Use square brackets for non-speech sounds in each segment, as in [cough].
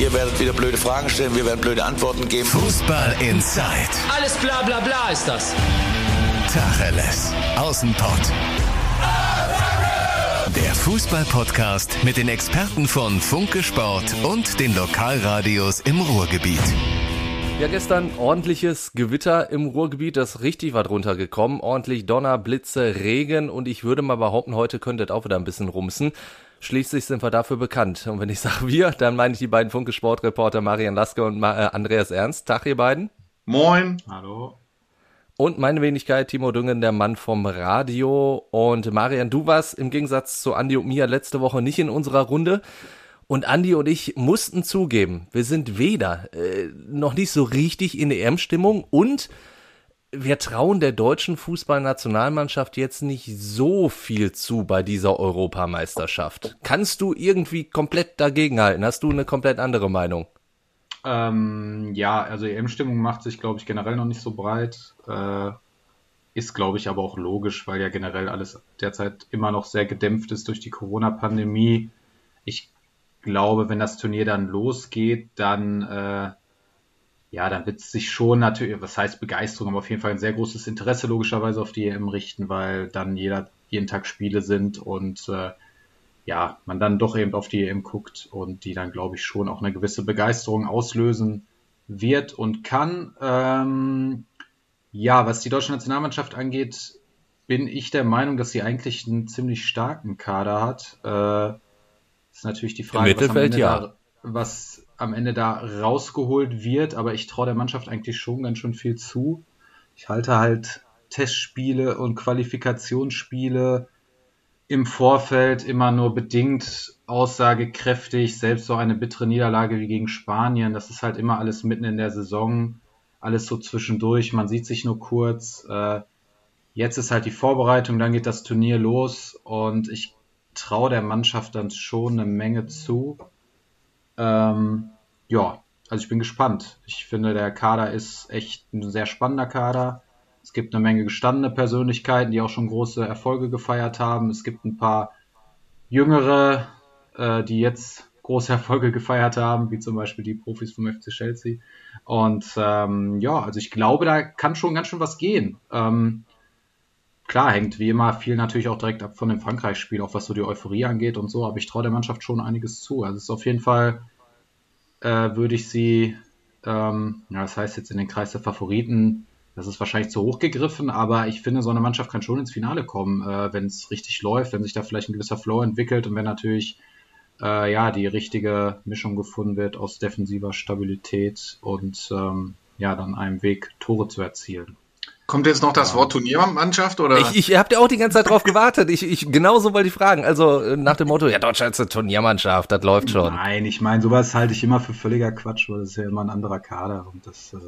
Ihr werdet wieder blöde Fragen stellen, wir werden blöde Antworten geben. Fußball Inside. Alles bla bla bla ist das. Tacheles. Außenpott. Der Fußball-Podcast mit den Experten von Funke Sport und den Lokalradios im Ruhrgebiet. Ja, gestern ordentliches Gewitter im Ruhrgebiet, das richtig war drunter gekommen. Ordentlich Donner, Blitze, Regen und ich würde mal behaupten, heute könnte es auch wieder ein bisschen rumsen. Schließlich sind wir dafür bekannt. Und wenn ich sage wir, dann meine ich die beiden Funke Sportreporter Marian Laske und äh, Andreas Ernst. Tag, ihr beiden. Moin. Hallo. Und meine Wenigkeit, Timo Düngen, der Mann vom Radio. Und Marian, du warst im Gegensatz zu Andi und mir letzte Woche nicht in unserer Runde. Und Andi und ich mussten zugeben, wir sind weder äh, noch nicht so richtig in EM-Stimmung und wir trauen der deutschen Fußballnationalmannschaft jetzt nicht so viel zu bei dieser Europameisterschaft. Kannst du irgendwie komplett dagegenhalten? Hast du eine komplett andere Meinung? Ähm, ja, also EM-Stimmung macht sich, glaube ich, generell noch nicht so breit. Äh, ist, glaube ich, aber auch logisch, weil ja generell alles derzeit immer noch sehr gedämpft ist durch die Corona-Pandemie. Ich glaube, wenn das Turnier dann losgeht, dann äh, ja, dann wird es sich schon natürlich, was heißt Begeisterung, aber auf jeden Fall ein sehr großes Interesse logischerweise auf die EM richten, weil dann jeder, jeden Tag Spiele sind und äh, ja, man dann doch eben auf die EM guckt und die dann, glaube ich, schon auch eine gewisse Begeisterung auslösen wird und kann. Ähm, ja, was die deutsche Nationalmannschaft angeht, bin ich der Meinung, dass sie eigentlich einen ziemlich starken Kader hat. Äh, ist natürlich die Frage, was am, Ende ja. da, was am Ende da rausgeholt wird, aber ich traue der Mannschaft eigentlich schon ganz schön viel zu. Ich halte halt Testspiele und Qualifikationsspiele im Vorfeld immer nur bedingt aussagekräftig, selbst so eine bittere Niederlage wie gegen Spanien, das ist halt immer alles mitten in der Saison, alles so zwischendurch, man sieht sich nur kurz. Äh, jetzt ist halt die Vorbereitung, dann geht das Turnier los und ich traue der Mannschaft dann schon eine Menge zu. Ähm, ja, also ich bin gespannt. Ich finde, der Kader ist echt ein sehr spannender Kader. Es gibt eine Menge gestandene Persönlichkeiten, die auch schon große Erfolge gefeiert haben. Es gibt ein paar jüngere, äh, die jetzt große [laughs] Erfolge gefeiert haben, wie zum Beispiel die Profis vom FC Chelsea. Und ähm, ja, also ich glaube, da kann schon ganz schön was gehen. Ähm, klar, hängt wie immer viel natürlich auch direkt ab von dem Frankreich-Spiel, auch was so die Euphorie angeht und so, aber ich traue der Mannschaft schon einiges zu. Also es ist auf jeden Fall äh, würde ich sie, ähm, ja, das heißt jetzt in den Kreis der Favoriten, das ist wahrscheinlich zu hoch gegriffen, aber ich finde, so eine Mannschaft kann schon ins Finale kommen, äh, wenn es richtig läuft, wenn sich da vielleicht ein gewisser Flow entwickelt und wenn natürlich äh, ja die richtige Mischung gefunden wird aus defensiver Stabilität und ähm, ja dann einem Weg Tore zu erzielen. Kommt jetzt noch das Wort Turniermannschaft oder? Ich, ich habe ja auch die ganze Zeit drauf gewartet. Ich, ich genauso wollte ich fragen. Also äh, nach dem Motto, ja, Deutschland ist eine Turniermannschaft, das läuft schon. Nein, ich meine, sowas halte ich immer für völliger Quatsch, weil das ist ja immer ein anderer Kader und das äh,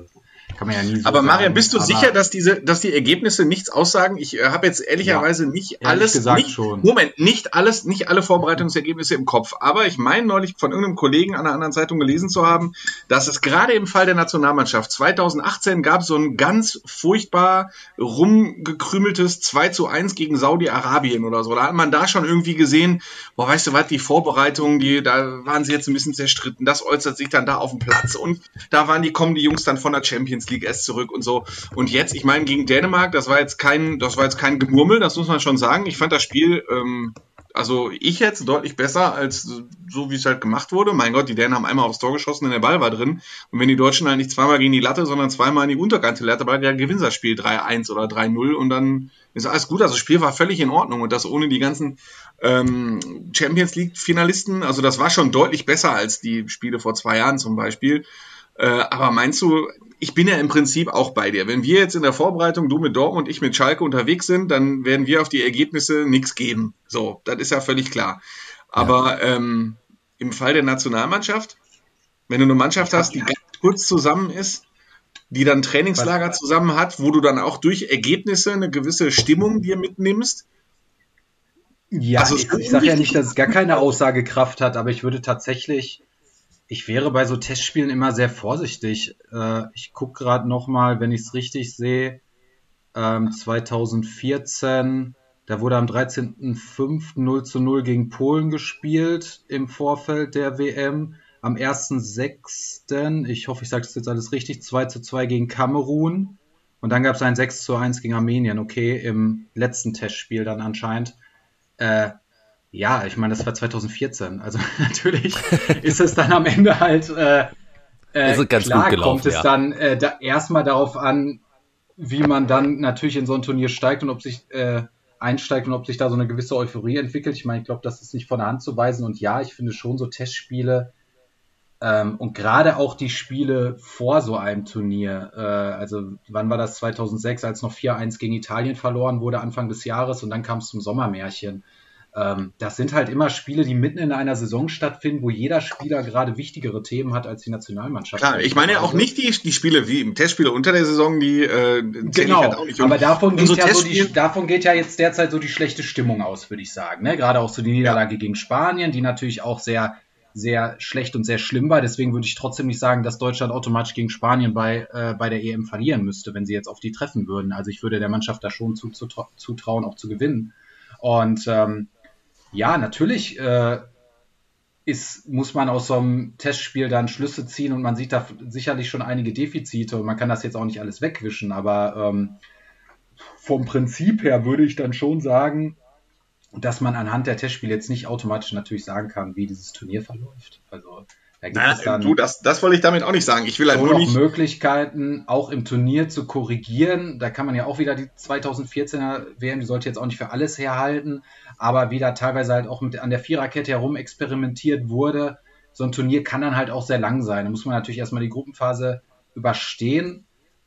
kann man ja nie so Aber Marian, bist du sicher, dass diese, dass die Ergebnisse nichts aussagen? Ich äh, habe jetzt ehrlicherweise ja, nicht alles, gesagt nicht, schon. Moment, nicht alles, nicht alle Vorbereitungsergebnisse im Kopf. Aber ich meine neulich von irgendeinem Kollegen an einer anderen Zeitung gelesen zu haben, dass es gerade im Fall der Nationalmannschaft 2018 gab so ein ganz furchtbar rumgekrümeltes 2 zu 1 gegen Saudi-Arabien oder so. Da hat man da schon irgendwie gesehen, boah, weißt du was, die Vorbereitungen, die, da waren sie jetzt ein bisschen zerstritten. Das äußert sich dann da auf dem Platz und da waren die, kommen die Jungs dann von der Champions Champions League erst zurück und so. Und jetzt, ich meine, gegen Dänemark, das war jetzt kein, das war jetzt kein Gemurmel, das muss man schon sagen. Ich fand das Spiel, ähm, also ich jetzt deutlich besser als so, wie es halt gemacht wurde. Mein Gott, die Dänen haben einmal aufs Tor geschossen und der Ball war drin. Und wenn die Deutschen halt nicht zweimal gegen die Latte, sondern zweimal in die Unterkante Latte, war ja gewinnt das Spiel 3-1 oder 3-0 und dann ist alles gut. Also das Spiel war völlig in Ordnung und das ohne die ganzen ähm, Champions League Finalisten. Also das war schon deutlich besser als die Spiele vor zwei Jahren zum Beispiel. Äh, aber meinst du, ich bin ja im Prinzip auch bei dir. Wenn wir jetzt in der Vorbereitung, du mit Dortmund und ich mit Schalke unterwegs sind, dann werden wir auf die Ergebnisse nichts geben. So, das ist ja völlig klar. Aber ja. ähm, im Fall der Nationalmannschaft, wenn du eine Mannschaft hast, die ganz kurz zusammen ist, die dann Trainingslager zusammen hat, wo du dann auch durch Ergebnisse eine gewisse Stimmung dir mitnimmst. Ja, also ich, ich sage ja nicht, dass es gar keine Aussagekraft hat, aber ich würde tatsächlich ich wäre bei so Testspielen immer sehr vorsichtig. Äh, ich gucke gerade nochmal, wenn ich es richtig sehe, ähm, 2014, da wurde am 13.05. 0 zu 0 gegen Polen gespielt im Vorfeld der WM. am 1.6., ich hoffe, ich sage das jetzt alles richtig, 2 zu 2 gegen Kamerun. Und dann gab es ein 6 zu 1 gegen Armenien, okay, im letzten Testspiel dann anscheinend. Äh, ja, ich meine, das war 2014. Also [laughs] natürlich ist es dann am Ende halt äh, äh, klar, gut gelaufen, kommt es ja. dann äh, da erstmal darauf an, wie man dann natürlich in so ein Turnier steigt und ob sich äh, einsteigt und ob sich da so eine gewisse Euphorie entwickelt. Ich meine, ich glaube, das ist nicht von der Hand zu weisen. Und ja, ich finde schon so Testspiele ähm, und gerade auch die Spiele vor so einem Turnier, äh, also wann war das 2006, als noch 4-1 gegen Italien verloren wurde, Anfang des Jahres und dann kam es zum Sommermärchen. Ähm, das sind halt immer Spiele, die mitten in einer Saison stattfinden, wo jeder Spieler gerade wichtigere Themen hat als die Nationalmannschaft. Klar, ich meine ja auch nicht die, die Spiele wie im Testspiele unter der Saison, die äh, genau, halt auch nicht um. aber davon geht, so ja so die, davon geht ja jetzt derzeit so die schlechte Stimmung aus, würde ich sagen. Ne? Gerade auch so die Niederlage ja. gegen Spanien, die natürlich auch sehr sehr schlecht und sehr schlimm war. Deswegen würde ich trotzdem nicht sagen, dass Deutschland automatisch gegen Spanien bei, äh, bei der EM verlieren müsste, wenn sie jetzt auf die treffen würden. Also ich würde der Mannschaft da schon zutrauen, auch zu gewinnen. Und ähm, ja, natürlich äh, ist, muss man aus so einem Testspiel dann Schlüsse ziehen und man sieht da sicherlich schon einige Defizite und man kann das jetzt auch nicht alles wegwischen, aber ähm, vom Prinzip her würde ich dann schon sagen, dass man anhand der Testspiele jetzt nicht automatisch natürlich sagen kann, wie dieses Turnier verläuft. Also da gibt Na, es dann du, das, das wollte ich damit auch nicht sagen. Ich will halt nur nicht Möglichkeiten, auch im Turnier zu korrigieren. Da kann man ja auch wieder die 2014er WM, die sollte jetzt auch nicht für alles herhalten, aber wieder teilweise halt auch mit an der Viererkette herum experimentiert wurde. So ein Turnier kann dann halt auch sehr lang sein. Da muss man natürlich erstmal die Gruppenphase überstehen,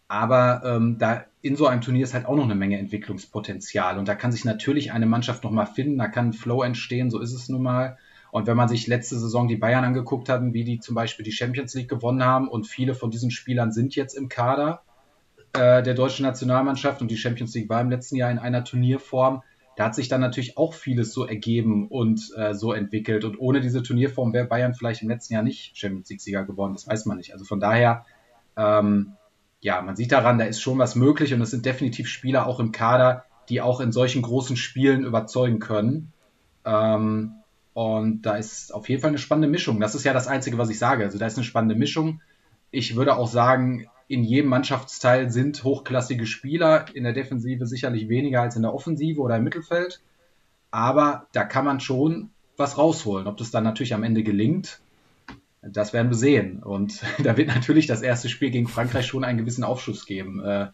aber ähm, da in so einem Turnier ist halt auch noch eine Menge Entwicklungspotenzial und da kann sich natürlich eine Mannschaft nochmal finden, da kann ein Flow entstehen, so ist es nun mal. Und wenn man sich letzte Saison die Bayern angeguckt hat, wie die zum Beispiel die Champions League gewonnen haben und viele von diesen Spielern sind jetzt im Kader äh, der deutschen Nationalmannschaft und die Champions League war im letzten Jahr in einer Turnierform, da hat sich dann natürlich auch vieles so ergeben und äh, so entwickelt. Und ohne diese Turnierform wäre Bayern vielleicht im letzten Jahr nicht Champions League-Sieger geworden, das weiß man nicht. Also von daher, ähm, ja, man sieht daran, da ist schon was möglich und es sind definitiv Spieler auch im Kader, die auch in solchen großen Spielen überzeugen können. Ähm, und da ist auf jeden Fall eine spannende Mischung. Das ist ja das Einzige, was ich sage. Also da ist eine spannende Mischung. Ich würde auch sagen, in jedem Mannschaftsteil sind hochklassige Spieler. In der Defensive sicherlich weniger als in der Offensive oder im Mittelfeld. Aber da kann man schon was rausholen. Ob das dann natürlich am Ende gelingt, das werden wir sehen. Und [laughs] da wird natürlich das erste Spiel gegen Frankreich schon einen gewissen Aufschuss geben. Äh,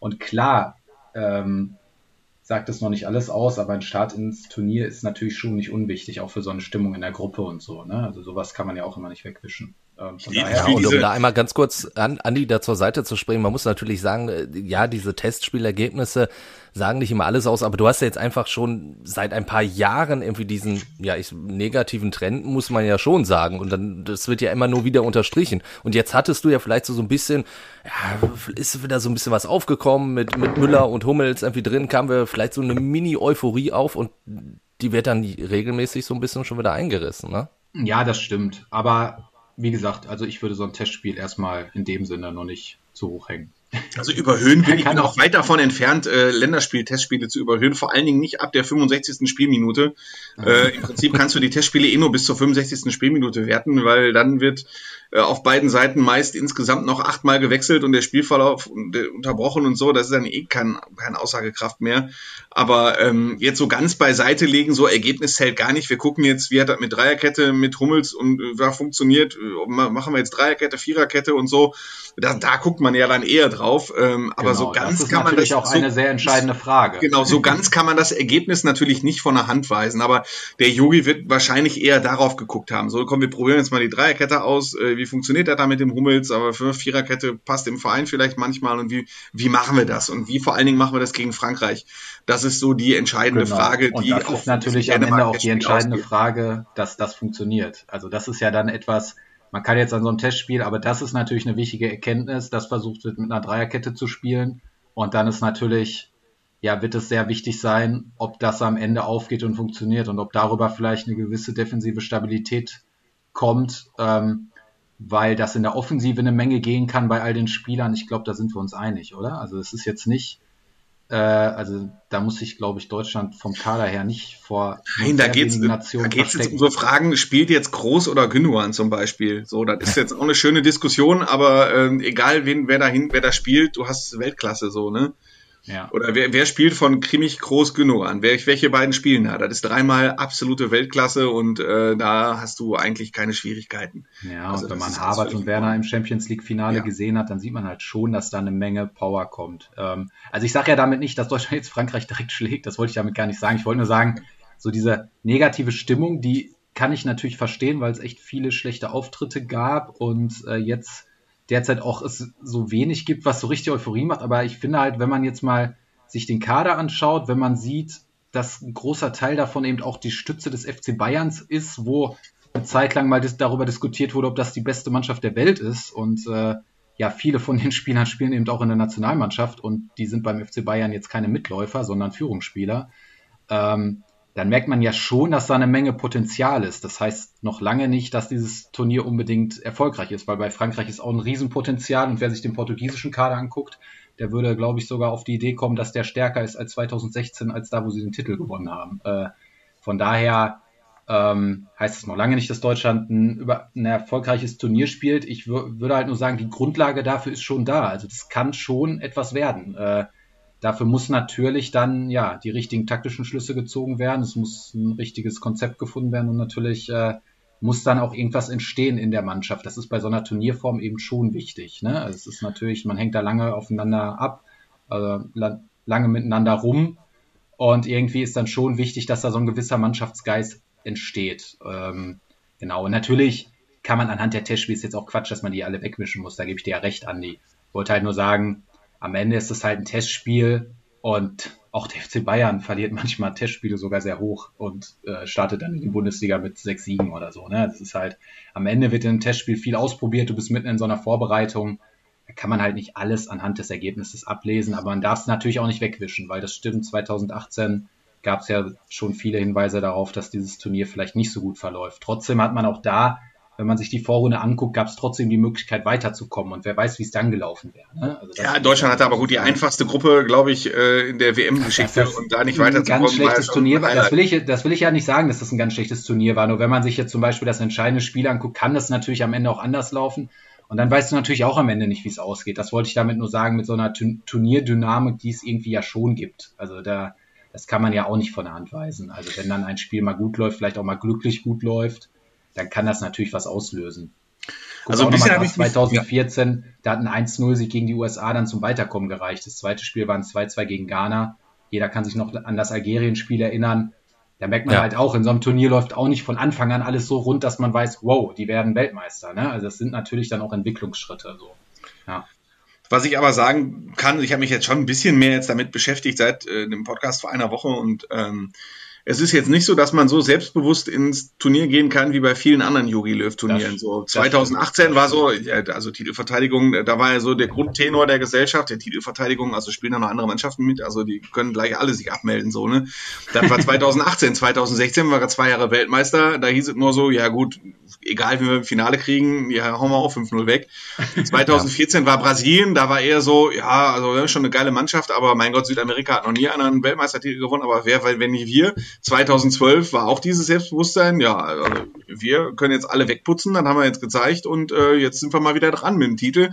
und klar, ähm, sagt es noch nicht alles aus, aber ein Start ins Turnier ist natürlich schon nicht unwichtig, auch für so eine Stimmung in der Gruppe und so. Ne? Also sowas kann man ja auch immer nicht wegwischen. Ähm, ja, und um da einmal ganz kurz an Andi da zur Seite zu springen, man muss natürlich sagen, äh, ja, diese Testspielergebnisse sagen nicht immer alles aus, aber du hast ja jetzt einfach schon seit ein paar Jahren irgendwie diesen, ja, ich, negativen Trend, muss man ja schon sagen. Und dann, das wird ja immer nur wieder unterstrichen. Und jetzt hattest du ja vielleicht so, so ein bisschen, ja, ist wieder so ein bisschen was aufgekommen mit, mit Müller und Hummels irgendwie drin, kam wir vielleicht so eine Mini-Euphorie auf und die wird dann regelmäßig so ein bisschen schon wieder eingerissen, ne? Ja, das stimmt. Aber wie gesagt, also ich würde so ein Testspiel erstmal in dem Sinne noch nicht zu hoch hängen. Also überhöhen bin ich bin auch weit davon entfernt, äh, Länderspiel-Testspiele zu überhöhen, vor allen Dingen nicht ab der 65. Spielminute. Äh, Im Prinzip kannst du die Testspiele eh nur bis zur 65. Spielminute werten, weil dann wird auf beiden Seiten meist insgesamt noch achtmal gewechselt und der Spielverlauf unterbrochen und so. Das ist dann eh kein, keine Aussagekraft mehr. Aber ähm, jetzt so ganz beiseite legen, so Ergebnis zählt gar nicht. Wir gucken jetzt, wie hat das mit Dreierkette, mit Hummels und äh, da funktioniert. Äh, machen wir jetzt Dreierkette, Viererkette und so. Da, da guckt man ja dann eher drauf. Ähm, aber genau, so ganz das kann man das. Das ist auch eine sehr entscheidende Frage. Genau, so ganz kann man das Ergebnis natürlich nicht von der Hand weisen. Aber der Yogi wird wahrscheinlich eher darauf geguckt haben. So, komm, wir probieren jetzt mal die Dreierkette aus. Äh, wie funktioniert er da mit dem Hummels? Aber für Viererkette passt im Verein vielleicht manchmal. Und wie, wie machen wir das? Und wie vor allen Dingen machen wir das gegen Frankreich? Das ist so die entscheidende genau. Frage, und die das ist natürlich am Ende auch die entscheidende ausgeht. Frage, dass das funktioniert. Also das ist ja dann etwas, man kann jetzt an so einem Testspiel, aber das ist natürlich eine wichtige Erkenntnis, dass versucht wird, mit einer Dreierkette zu spielen. Und dann ist natürlich, ja, wird es sehr wichtig sein, ob das am Ende aufgeht und funktioniert und ob darüber vielleicht eine gewisse defensive Stabilität kommt, ähm, weil das in der Offensive eine Menge gehen kann bei all den Spielern. Ich glaube, da sind wir uns einig, oder? Also es ist jetzt nicht Äh, also da muss sich, glaube ich, Deutschland vom Kader her nicht vor Nein, da geht's, da geht's jetzt um so Fragen, spielt jetzt Groß oder Gündogan zum Beispiel. So, das ist jetzt auch eine schöne Diskussion, aber ähm, egal wen, wer dahin, wer da spielt, du hast Weltklasse so, ne? Ja. Oder wer, wer spielt von Kimmich Groß Gündogan? Wer, welche beiden spielen da? Das ist dreimal absolute Weltklasse und äh, da hast du eigentlich keine Schwierigkeiten. Ja, also und wenn man Harvard und Werner im Champions League Finale ja. gesehen hat, dann sieht man halt schon, dass da eine Menge Power kommt. Ähm, also ich sage ja damit nicht, dass Deutschland jetzt Frankreich direkt schlägt, das wollte ich damit gar nicht sagen. Ich wollte nur sagen, so diese negative Stimmung, die kann ich natürlich verstehen, weil es echt viele schlechte Auftritte gab und äh, jetzt derzeit auch es so wenig gibt, was so richtig Euphorie macht. Aber ich finde halt, wenn man jetzt mal sich den Kader anschaut, wenn man sieht, dass ein großer Teil davon eben auch die Stütze des FC Bayerns ist, wo eine Zeit lang mal darüber diskutiert wurde, ob das die beste Mannschaft der Welt ist. Und äh, ja, viele von den [laughs] Spielern spielen eben auch in der Nationalmannschaft und die sind beim FC Bayern jetzt keine Mitläufer, sondern Führungsspieler. Ähm, dann merkt man ja schon, dass da eine Menge Potenzial ist. Das heißt noch lange nicht, dass dieses Turnier unbedingt erfolgreich ist, weil bei Frankreich ist auch ein Riesenpotenzial und wer sich den portugiesischen Kader anguckt, der würde, glaube ich, sogar auf die Idee kommen, dass der stärker ist als 2016, als da, wo sie den Titel gewonnen haben. Äh, von daher ähm, heißt es noch lange nicht, dass Deutschland ein, über, ein erfolgreiches Turnier spielt. Ich würde halt nur sagen, die Grundlage dafür ist schon da. Also das kann schon etwas werden. Äh, Dafür muss natürlich dann ja die richtigen taktischen Schlüsse gezogen werden. Es muss ein richtiges Konzept gefunden werden und natürlich äh, muss dann auch irgendwas entstehen in der Mannschaft. Das ist bei so einer Turnierform eben schon wichtig. Ne? Also es ist natürlich, man hängt da lange aufeinander ab, äh, lange miteinander rum und irgendwie ist dann schon wichtig, dass da so ein gewisser Mannschaftsgeist entsteht. Ähm, genau. Und natürlich kann man anhand der Testspiele ist jetzt auch Quatsch, dass man die alle wegwischen muss. Da gebe ich dir ja recht, Andi. Wollte halt nur sagen, am Ende ist es halt ein Testspiel und auch der FC Bayern verliert manchmal Testspiele sogar sehr hoch und äh, startet dann in die Bundesliga mit sechs Siegen oder so. Ne? Das ist halt, am Ende wird in einem Testspiel viel ausprobiert, du bist mitten in so einer Vorbereitung. Da kann man halt nicht alles anhand des Ergebnisses ablesen, aber man darf es natürlich auch nicht wegwischen, weil das stimmt, 2018 gab es ja schon viele Hinweise darauf, dass dieses Turnier vielleicht nicht so gut verläuft. Trotzdem hat man auch da wenn man sich die Vorrunde anguckt, gab es trotzdem die Möglichkeit weiterzukommen und wer weiß, wie es dann gelaufen wäre. Ne? Also ja, Deutschland hatte aber gut die einfachste Gruppe, glaube ich, äh, in der WM-Geschichte und da nicht weiterzukommen. Ein ganz schlechtes Turnier war. Das will, ich, das will ich ja nicht sagen, dass das ein ganz schlechtes Turnier war. Nur wenn man sich jetzt zum Beispiel das entscheidende Spiel anguckt, kann das natürlich am Ende auch anders laufen. Und dann weißt du natürlich auch am Ende nicht, wie es ausgeht. Das wollte ich damit nur sagen, mit so einer Turnierdynamik, die es irgendwie ja schon gibt. Also da, das kann man ja auch nicht von der Hand weisen. Also wenn dann ein Spiel mal gut läuft, vielleicht auch mal glücklich gut läuft, dann kann das natürlich was auslösen. Guck also ein bisschen habe ich 2014, ja. da hat ein 1-0-Sieg gegen die USA dann zum Weiterkommen gereicht. Das zweite Spiel war ein 2-2 gegen Ghana. Jeder kann sich noch an das Algerien-Spiel erinnern. Da merkt man ja. halt auch, in so einem Turnier läuft auch nicht von Anfang an alles so rund, dass man weiß, wow, die werden Weltmeister. Ne? Also das sind natürlich dann auch Entwicklungsschritte. So. Ja. Was ich aber sagen kann, ich habe mich jetzt schon ein bisschen mehr jetzt damit beschäftigt seit äh, dem Podcast vor einer Woche und ähm, es ist jetzt nicht so, dass man so selbstbewusst ins Turnier gehen kann wie bei vielen anderen Yogi Löw Turnieren. So 2018 war so, ja, also Titelverteidigung, da war ja so der Grundtenor der Gesellschaft, der Titelverteidigung, also spielen da noch andere Mannschaften mit, also die können gleich alle sich abmelden, so, ne? Dann war 2018, 2016 [laughs] war er zwei Jahre Weltmeister, da hieß es nur so, ja gut, egal wie wir im Finale kriegen, ja, hauen wir auch 5-0 weg. [laughs] 2014 war Brasilien, da war eher so, ja, also schon eine geile Mannschaft, aber mein Gott, Südamerika hat noch nie einen Weltmeistertitel gewonnen, aber wer, wenn nicht wir? 2012 war auch dieses Selbstbewusstsein, ja, also wir können jetzt alle wegputzen, dann haben wir jetzt gezeigt und äh, jetzt sind wir mal wieder dran mit dem Titel.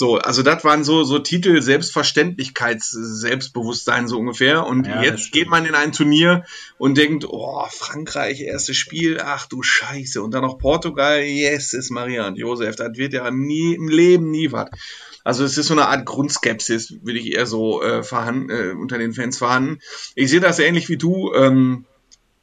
So, also das waren so, so Titel Selbstverständlichkeits, Selbstbewusstsein so ungefähr. Und ja, jetzt geht man in ein Turnier und denkt, oh, Frankreich, erstes Spiel, ach du Scheiße. Und dann noch Portugal, yes, ist Maria und Josef. Das wird ja nie im Leben nie was. Also es ist so eine Art Grundskepsis, will ich eher so äh, äh, unter den Fans vorhanden. Ich sehe das ähnlich wie du. Ähm,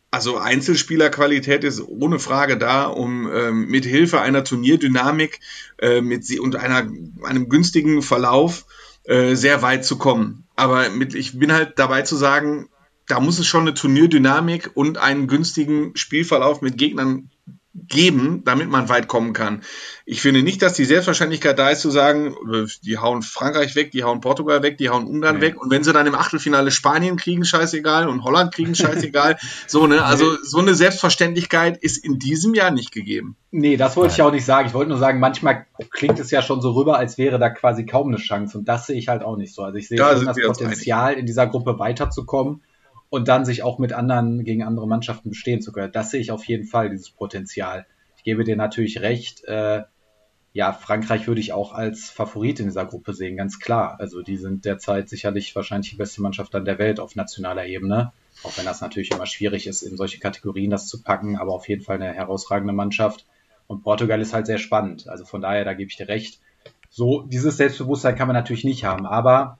also Einzelspielerqualität ist ohne Frage da, um ähm, mit Hilfe einer Turnierdynamik äh, mit und einer, einem günstigen Verlauf äh, sehr weit zu kommen. Aber mit, ich bin halt dabei zu sagen, da muss es schon eine Turnierdynamik und einen günstigen Spielverlauf mit Gegnern geben, damit man weit kommen kann. Ich finde nicht, dass die Selbstverständlichkeit da ist zu sagen, die hauen Frankreich weg, die hauen Portugal weg, die hauen Ungarn nee. weg und wenn sie dann im Achtelfinale Spanien kriegen, scheißegal und Holland kriegen, [laughs] scheißegal. so, ne, also so eine Selbstverständlichkeit ist in diesem Jahr nicht gegeben. Nee, das wollte ich auch nicht sagen. Ich wollte nur sagen, manchmal klingt es ja schon so rüber, als wäre da quasi kaum eine Chance und das sehe ich halt auch nicht so. Also ich sehe da schon das Potenzial, in dieser Gruppe weiterzukommen und dann sich auch mit anderen gegen andere Mannschaften bestehen zu können. Das sehe ich auf jeden Fall, dieses Potenzial. Ich gebe dir natürlich recht. Äh, ja, Frankreich würde ich auch als Favorit in dieser Gruppe sehen, ganz klar. Also die sind derzeit sicherlich wahrscheinlich die beste Mannschaft an der Welt auf nationaler Ebene. Auch wenn das natürlich immer schwierig ist, in solche Kategorien das zu packen, aber auf jeden Fall eine herausragende Mannschaft. Und Portugal ist halt sehr spannend. Also von daher, da gebe ich dir recht. So, dieses Selbstbewusstsein kann man natürlich nicht haben, aber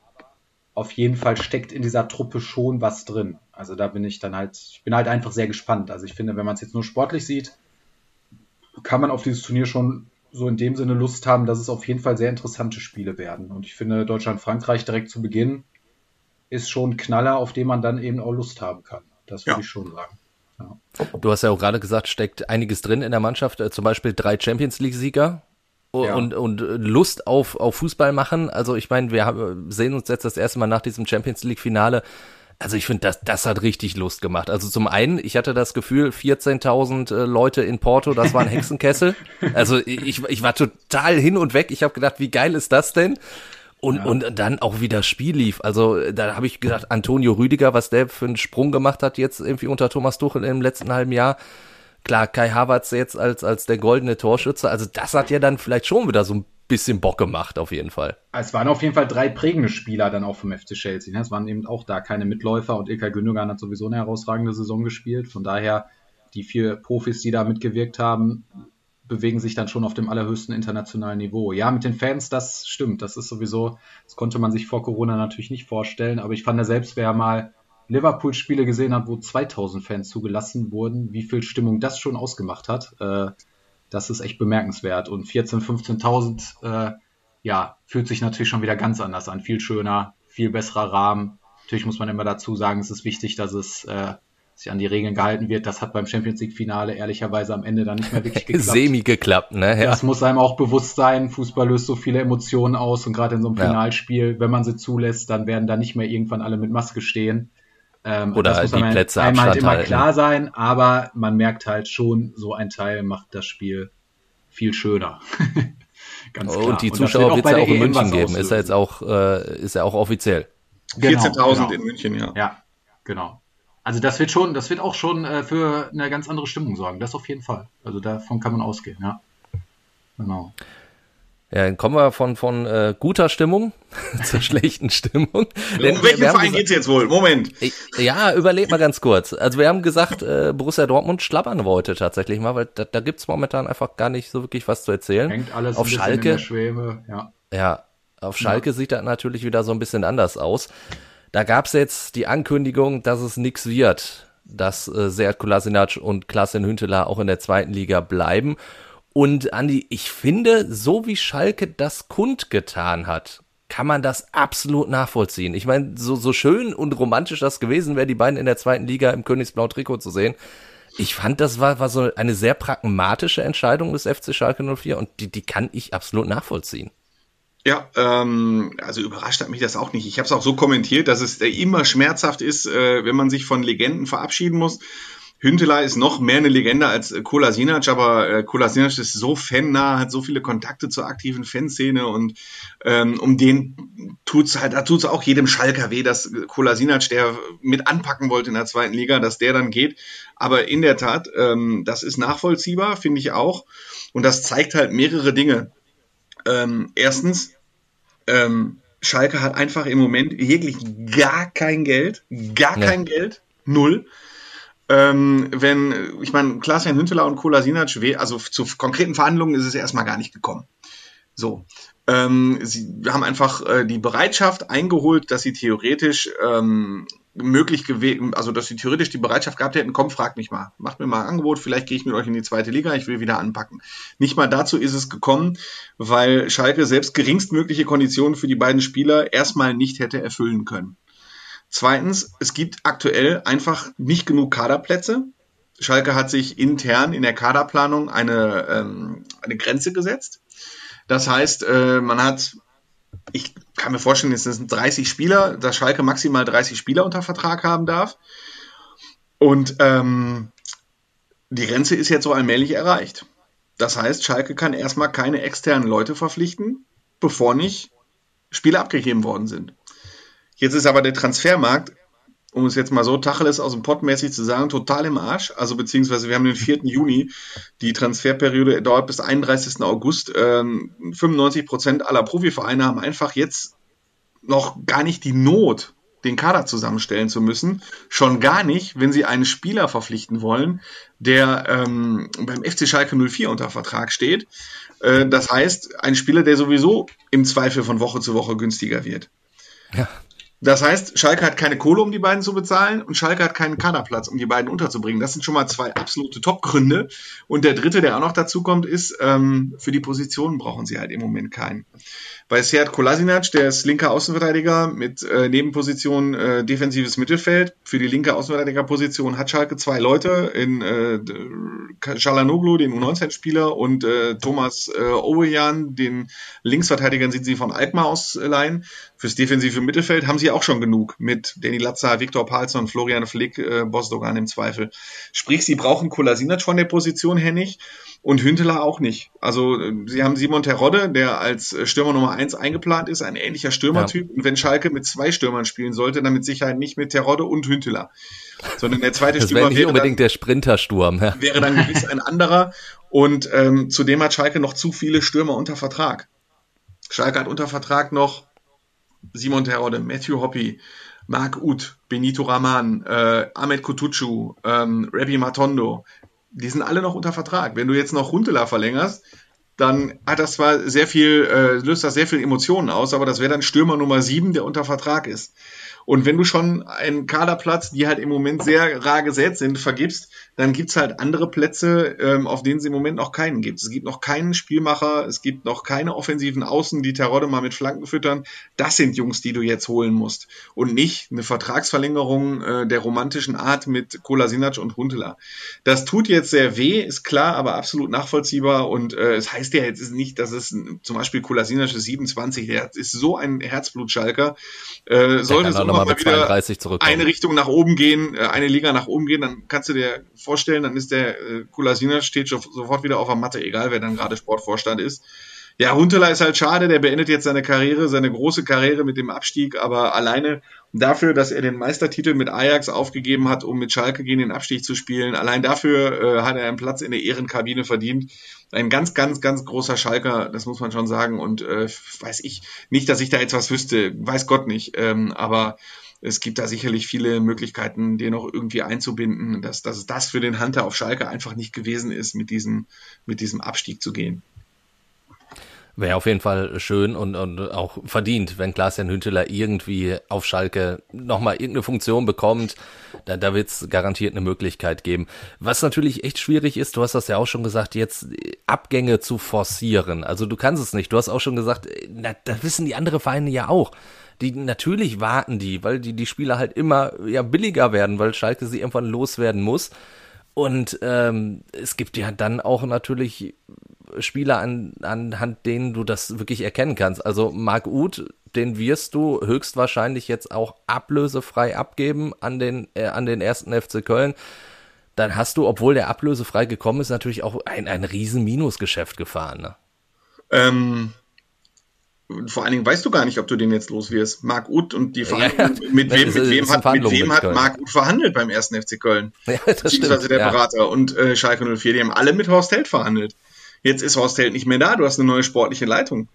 auf jeden Fall steckt in dieser Truppe schon was drin. Also da bin ich dann halt, ich bin halt einfach sehr gespannt. Also ich finde, wenn man es jetzt nur sportlich sieht, kann man auf dieses Turnier schon so in dem Sinne Lust haben, dass es auf jeden Fall sehr interessante Spiele werden. Und ich finde, Deutschland-Frankreich direkt zu Beginn ist schon ein Knaller, auf den man dann eben auch Lust haben kann. Das würde ja. ich schon sagen. Ja. Du hast ja auch gerade gesagt, steckt einiges drin in der Mannschaft, äh, zum Beispiel drei Champions League-Sieger ja. und, und Lust auf, auf Fußball machen. Also ich meine, wir haben, sehen uns jetzt das erste Mal nach diesem Champions League-Finale. Also ich finde, das, das hat richtig Lust gemacht. Also zum einen, ich hatte das Gefühl, 14.000 äh, Leute in Porto, das war ein Hexenkessel. [laughs] Also ich, ich war total hin und weg. Ich habe gedacht, wie geil ist das denn? Und, ja. und dann auch wie das Spiel lief. Also da habe ich gedacht, Antonio Rüdiger, was der für einen Sprung gemacht hat jetzt irgendwie unter Thomas Tuchel im letzten halben Jahr. Klar, Kai Havertz jetzt als, als der goldene Torschütze, also das hat ja dann vielleicht schon wieder so ein bisschen Bock gemacht, auf jeden Fall. Es waren auf jeden Fall drei prägende Spieler dann auch vom FC Chelsea. Ne? Es waren eben auch da keine Mitläufer und Ilkay Gündogan hat sowieso eine herausragende Saison gespielt. Von daher, die vier Profis, die da mitgewirkt haben, bewegen sich dann schon auf dem allerhöchsten internationalen Niveau. Ja, mit den Fans, das stimmt. Das ist sowieso, das konnte man sich vor Corona natürlich nicht vorstellen. Aber ich fand ja selbst, wer mal Liverpool-Spiele gesehen hat, wo 2000 Fans zugelassen wurden, wie viel Stimmung das schon ausgemacht hat, äh, das ist echt bemerkenswert. Und 14.000, 15.000, äh, ja, fühlt sich natürlich schon wieder ganz anders an. Viel schöner, viel besserer Rahmen. Natürlich muss man immer dazu sagen, es ist wichtig, dass es äh, sich an die Regeln gehalten wird. Das hat beim Champions League Finale ehrlicherweise am Ende dann nicht mehr wirklich [laughs] geklappt. Semi geklappt, ne? Ja. Das muss einem auch bewusst sein. Fußball löst so viele Emotionen aus und gerade in so einem Finalspiel, ja. wenn man sie zulässt, dann werden da nicht mehr irgendwann alle mit Maske stehen. Ähm, Oder das muss die Plätze einem halt immer halten. klar sein, aber man merkt halt schon, so ein Teil macht das Spiel viel schöner. [laughs] Ganz klar. Und die Zuschauer wird es ja auch in München geben. Ist ja jetzt auch, äh, ist ja auch offiziell. Genau, 14.000 genau. in München, ja. Ja, genau. Also das wird schon, das wird auch schon äh, für eine ganz andere Stimmung sorgen. Das auf jeden Fall. Also davon kann man ausgehen, ja. Genau. Ja, dann kommen wir von, von äh, guter Stimmung [laughs] zur schlechten Stimmung. Denn, um welchen Verein geht's jetzt wohl? Moment. Ja, überleg mal ganz kurz. Also wir haben gesagt, äh, Borussia Dortmund schlappern wollte tatsächlich mal, weil da, da gibt's momentan einfach gar nicht so wirklich was zu erzählen. Hängt alles auf Schalke. In der Schwebe, ja. ja, auf Schalke ja. sieht das natürlich wieder so ein bisschen anders aus. Da gab's jetzt die Ankündigung, dass es nix wird, dass äh, Seat Kolasinac und Klaas Hünteler auch in der zweiten Liga bleiben. Und Andi, ich finde, so wie Schalke das kundgetan hat, kann man das absolut nachvollziehen. Ich meine, so, so schön und romantisch das gewesen wäre, die beiden in der zweiten Liga im Königsblau Trikot zu sehen. Ich fand, das war, war so eine sehr pragmatische Entscheidung des FC Schalke 04 und die, die kann ich absolut nachvollziehen. Ja, ähm, also überrascht hat mich das auch nicht. Ich habe es auch so kommentiert, dass es immer schmerzhaft ist, äh, wenn man sich von Legenden verabschieden muss. Hünteler ist noch mehr eine Legende als äh, Kolasinac, aber äh, Kolasinac ist so fannah, hat so viele Kontakte zur aktiven Fanszene und ähm, um den tut's halt, da tut's auch jedem Schalker weh, dass Kolasinac, der mit anpacken wollte in der zweiten Liga, dass der dann geht. Aber in der Tat, ähm, das ist nachvollziehbar, finde ich auch. Und das zeigt halt mehrere Dinge. Ähm, erstens, ähm, Schalke hat einfach im Moment wirklich gar kein Geld, gar ja. kein Geld, null ähm, wenn, ich meine, Klaas-Jan Hünteler und Kolasinac, also zu konkreten Verhandlungen ist es erstmal gar nicht gekommen. So. Ähm, sie haben einfach äh, die Bereitschaft eingeholt, dass sie theoretisch ähm, möglich gewesen, also dass sie theoretisch die Bereitschaft gehabt hätten, komm, frag mich mal, macht mir mal ein Angebot, vielleicht gehe ich mit euch in die zweite Liga, ich will wieder anpacken. Nicht mal dazu ist es gekommen, weil Schalke selbst geringstmögliche Konditionen für die beiden Spieler erstmal nicht hätte erfüllen können. Zweitens, es gibt aktuell einfach nicht genug Kaderplätze. Schalke hat sich intern in der Kaderplanung eine, ähm, eine Grenze gesetzt. Das heißt, äh, man hat, ich kann mir vorstellen, es sind 30 Spieler, dass Schalke maximal 30 Spieler unter Vertrag haben darf. Und ähm, die Grenze ist jetzt so allmählich erreicht. Das heißt, Schalke kann erstmal keine externen Leute verpflichten, bevor nicht Spiele abgegeben worden sind. Jetzt ist aber der Transfermarkt um es jetzt mal so Tacheles aus dem Pott mäßig zu sagen, total im Arsch. Also beziehungsweise wir haben den 4. [laughs] Juni, die Transferperiode dauert bis 31. August. Ähm, 95 Prozent aller Profivereine haben einfach jetzt noch gar nicht die Not, den Kader zusammenstellen zu müssen. Schon gar nicht, wenn sie einen Spieler verpflichten wollen, der ähm, beim FC Schalke 04 unter Vertrag steht. Äh, das heißt, ein Spieler, der sowieso im Zweifel von Woche zu Woche günstiger wird. Ja. Das heißt, Schalke hat keine Kohle, um die beiden zu bezahlen und Schalke hat keinen Kaderplatz, um die beiden unterzubringen. Das sind schon mal zwei absolute Top-Gründe. Und der dritte, der auch noch dazu kommt, ist, ähm, für die Positionen brauchen sie halt im Moment keinen. Bei Seat Kolasinac, der ist linker Außenverteidiger mit äh, Nebenposition äh, defensives Mittelfeld. Für die linke Außenverteidigerposition hat Schalke zwei Leute in äh, Chalanoglu, den U19-Spieler, und äh, Thomas äh, Owejan, den Linksverteidigern sind sie von Alkmaar ausleihen. Fürs defensive Mittelfeld haben sie auch schon genug mit Danny Latza, Viktor Palsson, Florian Flick, äh, Bosdogan im Zweifel. Sprich, sie brauchen Kolasinac von der Position her nicht und Hünteler auch nicht. Also äh, sie haben Simon Terodde, der als äh, Stürmer Nummer eins eingeplant ist, ein ähnlicher Stürmertyp. Ja. Und wenn Schalke mit zwei Stürmern spielen sollte, dann mit Sicherheit nicht mit Terodde und Hünteler, sondern der zweite das Stürmer nicht wäre unbedingt dann, der Sprintersturm. Ja. Wäre dann gewiss ein anderer. Und ähm, zudem hat Schalke noch zu viele Stürmer unter Vertrag. Schalke hat unter Vertrag noch Simon Terodde, Matthew Hoppy, Marc Uth, Benito Raman, äh, Ahmed Kutucu, ähm, Rabbi Matondo, die sind alle noch unter Vertrag. Wenn du jetzt noch Huntela verlängerst, dann hat das zwar sehr viel, äh, löst das sehr viel Emotionen aus, aber das wäre dann Stürmer Nummer sieben, der unter Vertrag ist. Und wenn du schon einen Kaderplatz, die halt im Moment sehr rar gesät sind, vergibst, dann gibt's halt andere Plätze, ähm, auf denen es im Moment noch keinen gibt. Es gibt noch keinen Spielmacher, es gibt noch keine offensiven Außen, die Terodde mal mit Flanken füttern. Das sind Jungs, die du jetzt holen musst. Und nicht eine Vertragsverlängerung äh, der romantischen Art mit Kolasinac und Huntela. Das tut jetzt sehr weh, ist klar, aber absolut nachvollziehbar. Und äh, es heißt ja jetzt nicht, dass es zum Beispiel Kolasinac ist 27, der ist so ein Herzblutschalker. Äh, sollte so nochmal mit 32 zurückkommen. Eine Richtung nach oben gehen, äh, eine Liga nach oben gehen, dann kannst du dir vorstellen, dann ist der äh, Kulasina steht sofort wieder auf der Matte, egal wer dann gerade Sportvorstand ist. Ja, Huntela ist halt schade, der beendet jetzt seine Karriere, seine große Karriere mit dem Abstieg, aber alleine dafür, dass er den Meistertitel mit Ajax aufgegeben hat, um mit Schalke gegen den Abstieg zu spielen, allein dafür äh, hat er einen Platz in der Ehrenkabine verdient. Ein ganz, ganz, ganz großer Schalker, das muss man schon sagen. Und äh, weiß ich nicht, dass ich da jetzt was wüsste, weiß Gott nicht. Ähm, aber es gibt da sicherlich viele Möglichkeiten, den noch irgendwie einzubinden, dass, dass das für den Hunter auf Schalke einfach nicht gewesen ist, mit diesem, mit diesem Abstieg zu gehen. Wäre auf jeden Fall schön und, und auch verdient, wenn Klaas-Jan Hünteler irgendwie auf Schalke nochmal irgendeine Funktion bekommt. Da, da wird es garantiert eine Möglichkeit geben. Was natürlich echt schwierig ist, du hast das ja auch schon gesagt, jetzt Abgänge zu forcieren. Also du kannst es nicht. Du hast auch schon gesagt, na, das wissen die anderen Vereine ja auch. Die natürlich warten die, weil die, die Spieler halt immer ja billiger werden, weil Schalke sie irgendwann loswerden muss. Und ähm, es gibt ja dann auch natürlich Spieler an, anhand denen du das wirklich erkennen kannst. Also Marc Uth, den wirst du höchstwahrscheinlich jetzt auch ablösefrei abgeben an den, äh, an den ersten FC Köln. Dann hast du, obwohl der ablösefrei gekommen ist, natürlich auch ein, ein riesen Minusgeschäft gefahren. Ne? Ähm, vor allen Dingen weißt du gar nicht, ob du den jetzt los wirst. Marc Uth und die Verhandlungen, ja, mit wem, mit wem hat, mit wem hat Marc Uth verhandelt beim ersten FC Köln? [laughs] Ja, das Beziehungsweise stimmt, der ja. Berater und äh, Schalke 04, die haben alle mit Horst Held verhandelt. Jetzt ist Horst Held nicht mehr da, du hast eine neue sportliche Leitung.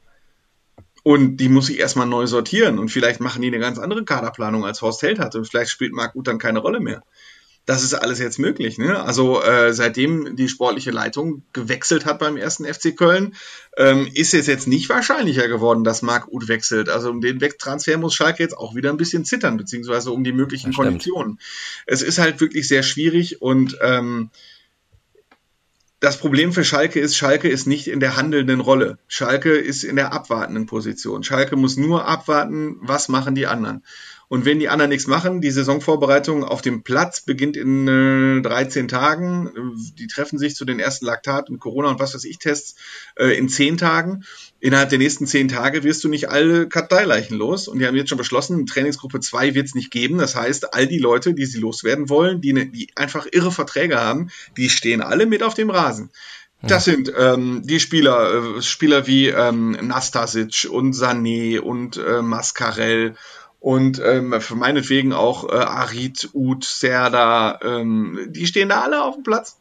Und die muss ich erstmal neu sortieren. Und vielleicht machen die eine ganz andere Kaderplanung, als Horst Held hatte. Und vielleicht spielt Marc Uth dann keine Rolle mehr. Das ist alles jetzt möglich. Ne? Also äh, seitdem die sportliche Leitung gewechselt hat beim ersten FC Köln, ähm, ist es jetzt nicht wahrscheinlicher geworden, dass Marc Uth wechselt. Also um den Wegtransfer muss Schalke jetzt auch wieder ein bisschen zittern, beziehungsweise um die möglichen Konditionen. Es ist halt wirklich sehr schwierig und ähm, das Problem für Schalke ist, Schalke ist nicht in der handelnden Rolle. Schalke ist in der abwartenden Position. Schalke muss nur abwarten, was machen die anderen. Und wenn die anderen nichts machen, die Saisonvorbereitung auf dem Platz beginnt in äh, 13 Tagen. Die treffen sich zu den ersten Laktat- und Corona- und was weiß ich Tests äh, in 10 Tagen. Innerhalb der nächsten 10 Tage wirst du nicht alle Karteileichen los. Und die haben jetzt schon beschlossen, Trainingsgruppe 2 wird es nicht geben. Das heißt, all die Leute, die sie loswerden wollen, die, ne, die einfach irre Verträge haben, die stehen alle mit auf dem Rasen. Das sind ähm, die Spieler, äh, Spieler wie ähm, Nastasic und Sané und äh, Mascarell und ähm, für meinetwegen auch äh, Arid, Ud, Serda, ähm, die stehen da alle auf dem Platz.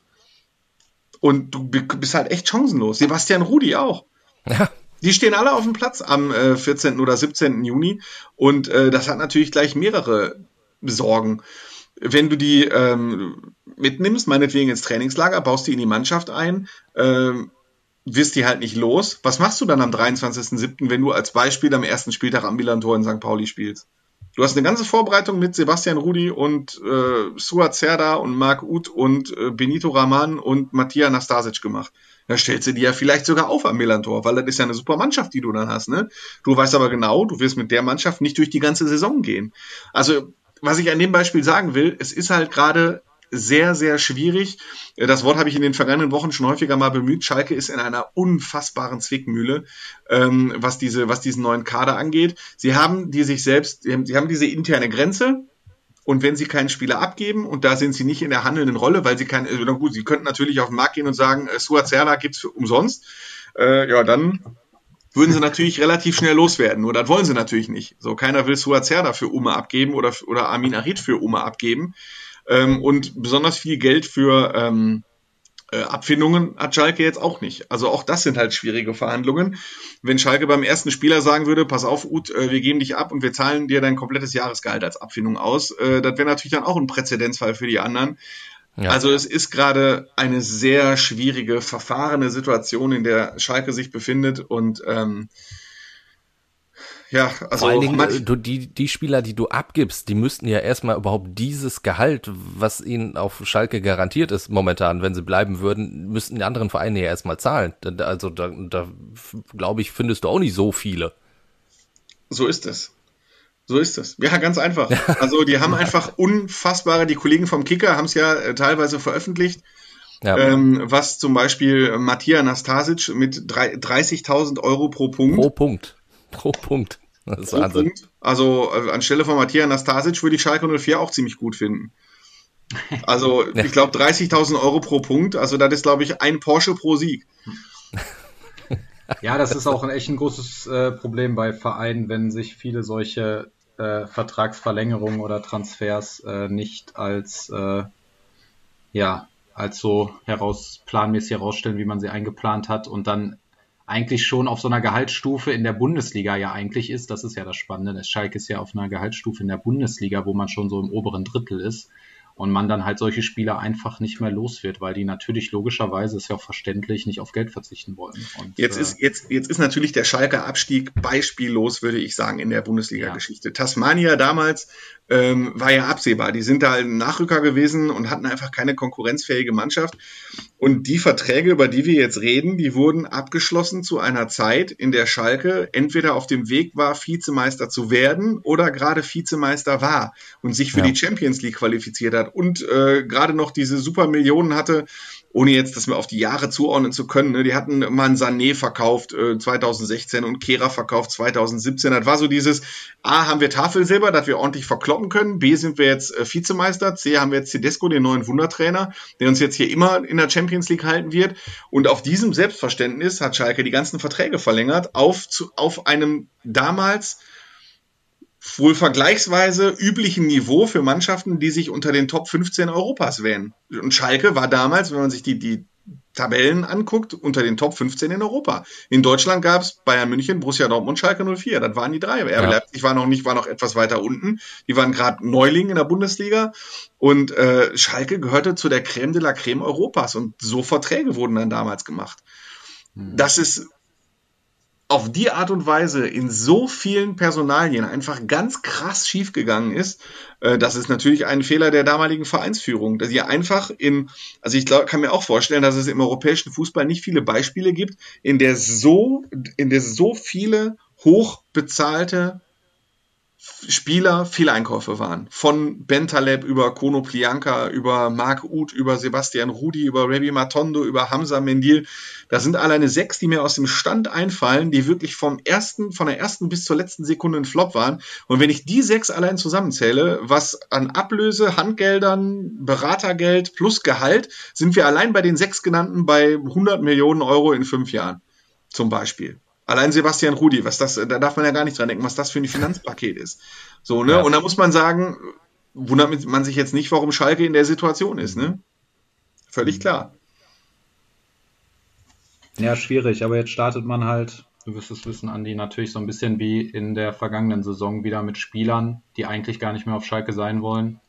Und du bist halt echt chancenlos. Sebastian Rudi auch. Ja. Die stehen alle auf dem Platz am äh, 14. oder 17. Juni und äh, das hat natürlich gleich mehrere Sorgen. Wenn du die ähm, mitnimmst, meinetwegen ins Trainingslager, baust die in die Mannschaft ein, ähm, wirst die halt nicht los. Was machst du dann am 23.07., wenn du als Beispiel am ersten Spieltag am Milan-Tor in St. Pauli spielst? Du hast eine ganze Vorbereitung mit Sebastian Rudi und äh, Suat Serda und Marc Uth und äh, Benito Rahman und Mattia Nastasic gemacht. Da stellst du die ja vielleicht sogar auf am Milan-Tor, weil das ist ja eine super Mannschaft, die du dann hast. Ne? Du weißt aber genau, du wirst mit der Mannschaft nicht durch die ganze Saison gehen. Also, was ich an dem Beispiel sagen will, es ist halt gerade sehr, sehr schwierig. Das Wort habe ich in den vergangenen Wochen schon häufiger mal bemüht. Schalke ist in einer unfassbaren Zwickmühle, ähm, was, diese, was diesen neuen Kader angeht. Sie haben die sich selbst, sie haben, diese interne Grenze, und wenn sie keinen Spieler abgeben, und da sind sie nicht in der handelnden Rolle, weil sie kein, also gut, sie könnten natürlich auf den Markt gehen und sagen, äh, Suazerla gibt's umsonst, äh, ja, dann würden sie natürlich relativ schnell loswerden. Nur das wollen sie natürlich nicht. So, keiner will Suazerla für Uma abgeben oder, oder Amin Arid für Uma abgeben. Ähm, und besonders viel Geld für ähm, äh, Abfindungen hat Schalke jetzt auch nicht. Also auch das sind halt schwierige Verhandlungen. Wenn Schalke beim ersten Spieler sagen würde, pass auf, Ut, äh, wir geben dich ab und wir zahlen dir dein komplettes Jahresgehalt als Abfindung aus, äh, das wäre natürlich dann auch ein Präzedenzfall für die anderen. Ja. Also es ist gerade eine sehr schwierige, verfahrene Situation, in der Schalke sich befindet und ähm, ja, also Vor allen Dingen, äh, du, die, die Spieler, die du abgibst, die müssten ja erstmal überhaupt dieses Gehalt, was ihnen auf Schalke garantiert ist momentan, wenn sie bleiben würden, müssten die anderen Vereine ja erstmal zahlen. Also da, da glaube ich, findest du auch nicht so viele. So ist es. So ist es. Ja, ganz einfach. Also die haben [laughs] einfach unfassbare, die Kollegen vom Kicker haben es ja äh, teilweise veröffentlicht, ja. Ähm, was zum Beispiel Matthias Nastasic mit 30.000 Euro pro Punkt. Pro Punkt. Pro Punkt. Das ist pro Wahnsinn. Punkt. Also äh, anstelle von Matthias Nastasic würde ich Schalke 04 auch ziemlich gut finden. Also [laughs] ja. ich glaube 30.000 Euro pro Punkt. Also das ist glaube ich ein Porsche pro Sieg. [laughs] Ja, das ist auch ein echt ein großes äh, Problem bei Vereinen, wenn sich viele solche äh, Vertragsverlängerungen oder Transfers äh, nicht als äh, ja als so heraus planmäßig herausstellen, wie man sie eingeplant hat und dann eigentlich schon auf so einer Gehaltsstufe in der Bundesliga ja eigentlich ist. Das ist ja das Spannende. Das Schalke ist ja auf einer Gehaltsstufe in der Bundesliga, wo man schon so im oberen Drittel ist und man dann halt solche Spieler einfach nicht mehr los wird, weil die natürlich logischerweise, ist ja auch verständlich, nicht auf Geld verzichten wollen. Und, jetzt, äh, ist, jetzt, jetzt ist natürlich der Schalker Abstieg beispiellos, würde ich sagen, in der Bundesliga-Geschichte. Ja. Tasmania damals ähm, war ja absehbar. Die sind da ein Nachrücker gewesen und hatten einfach keine konkurrenzfähige Mannschaft. Und die Verträge, über die wir jetzt reden, die wurden abgeschlossen zu einer Zeit, in der Schalke entweder auf dem Weg war, Vizemeister zu werden oder gerade Vizemeister war und sich für ja. die Champions League qualifiziert hat und äh, gerade noch diese super Millionen hatte, ohne jetzt das auf die Jahre zuordnen zu können. Ne? Die hatten mal einen Sané verkauft äh, 2016 und Kera verkauft 2017. Das war so dieses, A, haben wir Tafelsilber, dass wir ordentlich verkloppen können. B, sind wir jetzt äh, Vizemeister. C, haben wir jetzt Tedesco, den neuen Wundertrainer, der uns jetzt hier immer in der Champions League halten wird. Und auf diesem Selbstverständnis hat Schalke die ganzen Verträge verlängert auf, zu, auf einem damals wohl vergleichsweise üblichen Niveau für Mannschaften, die sich unter den Top 15 Europas wählen. Und Schalke war damals, wenn man sich die, die Tabellen anguckt, unter den Top 15 in Europa. In Deutschland gab es Bayern München, Borussia Dortmund, Schalke 04. Das waren die drei. RB ja. Leipzig war noch nicht, war noch etwas weiter unten. Die waren gerade Neuling in der Bundesliga. Und äh, Schalke gehörte zu der Creme de la Creme Europas. Und so Verträge wurden dann damals gemacht. Hm. Das ist auf die Art und Weise in so vielen Personalien einfach ganz krass schiefgegangen ist, äh, das ist natürlich ein Fehler der damaligen Vereinsführung, dass ihr einfach in, also ich glaub, kann mir auch vorstellen, dass es im europäischen Fußball nicht viele Beispiele gibt, in der so, in der so viele hochbezahlte Spieler Fehleinkäufe waren. Von Bentaleb über Kono Plianka, über Marc Uth, über Sebastian Rudi, über Rebi Matondo, über Hamza Mendil. Da sind alleine sechs, die mir aus dem Stand einfallen, die wirklich vom ersten, von der ersten bis zur letzten Sekunde ein Flop waren. Und wenn ich die sechs allein zusammenzähle, was an Ablöse, Handgeldern, Beratergeld plus Gehalt, sind wir allein bei den sechs genannten bei 100 Millionen Euro in fünf Jahren. Zum Beispiel. Allein Sebastian Rudi, was das, da darf man ja gar nicht dran denken, was das für ein Finanzpaket ist. So, ne? Ja. Und da muss man sagen, wundert man sich jetzt nicht, warum Schalke in der Situation ist, ne? Völlig mhm. klar. Ja, schwierig, aber jetzt startet man halt, du wirst es wissen, Andi, natürlich so ein bisschen wie in der vergangenen Saison wieder mit Spielern, die eigentlich gar nicht mehr auf Schalke sein wollen.